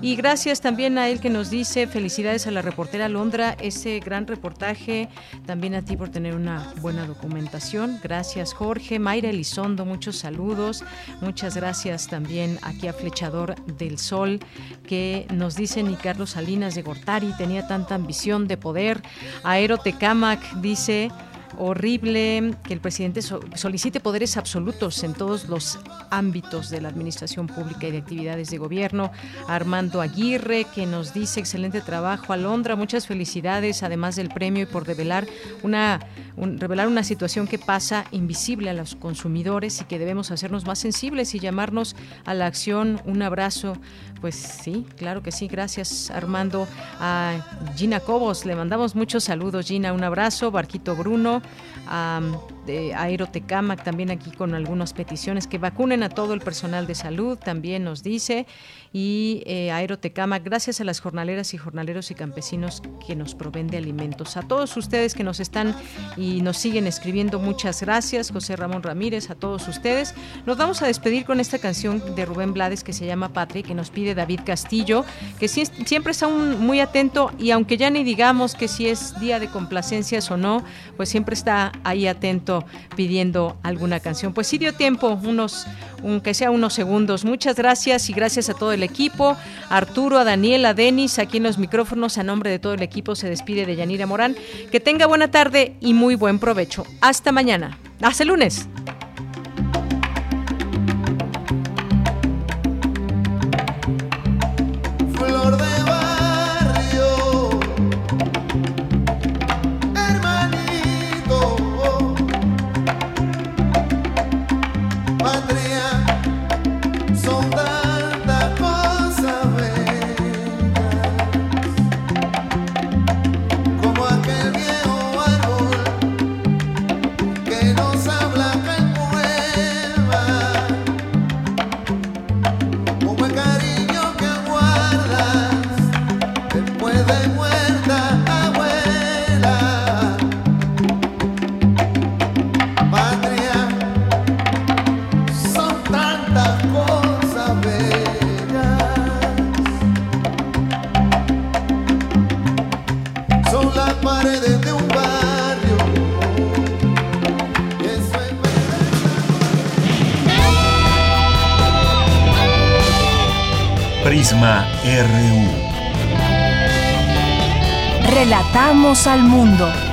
Y gracias también a él que nos dice felicidades a la reportera Londra, ese gran reportaje. También a ti por tener una buena documentación. Gracias, Jorge. Mayra Elizondo, muchos saludos. Muchas gracias también aquí a Flechador del Sol, que nos dice ni Carlos Salinas de Gortari tenía tanta ambición de poder. A él Aero Tecamac dice horrible que el presidente solicite poderes absolutos en todos los ámbitos de la administración pública y de actividades de gobierno. Armando Aguirre, que nos dice excelente trabajo. Alondra, muchas felicidades, además del premio y por revelar una, revelar una situación que pasa invisible a los consumidores y que debemos hacernos más sensibles y llamarnos a la acción. Un abrazo. Pues sí, claro que sí. Gracias, Armando. A Gina Cobos, le mandamos muchos saludos, Gina. Un abrazo. Barquito Bruno de Aerotecamac también aquí con algunas peticiones que vacunen a todo el personal de salud, también nos dice, y eh, Aerotecamac, gracias a las jornaleras y jornaleros y campesinos que nos proveen alimentos. A todos ustedes que nos están y nos siguen escribiendo, muchas gracias, José Ramón Ramírez, a todos ustedes. Nos vamos a despedir con esta canción de Rubén Blades que se llama Patria, que nos pide David Castillo, que siempre está muy atento y aunque ya ni digamos que si es día de complacencias o no, pues siempre está ahí atento pidiendo alguna canción. Pues sí dio tiempo, unos, aunque sea unos segundos. Muchas gracias y gracias a todo el equipo, Arturo, a Daniel, a Denis, aquí en los micrófonos, a nombre de todo el equipo se despide de Yanira Morán. Que tenga buena tarde y muy buen provecho. Hasta mañana. Hasta el lunes. Al mundo.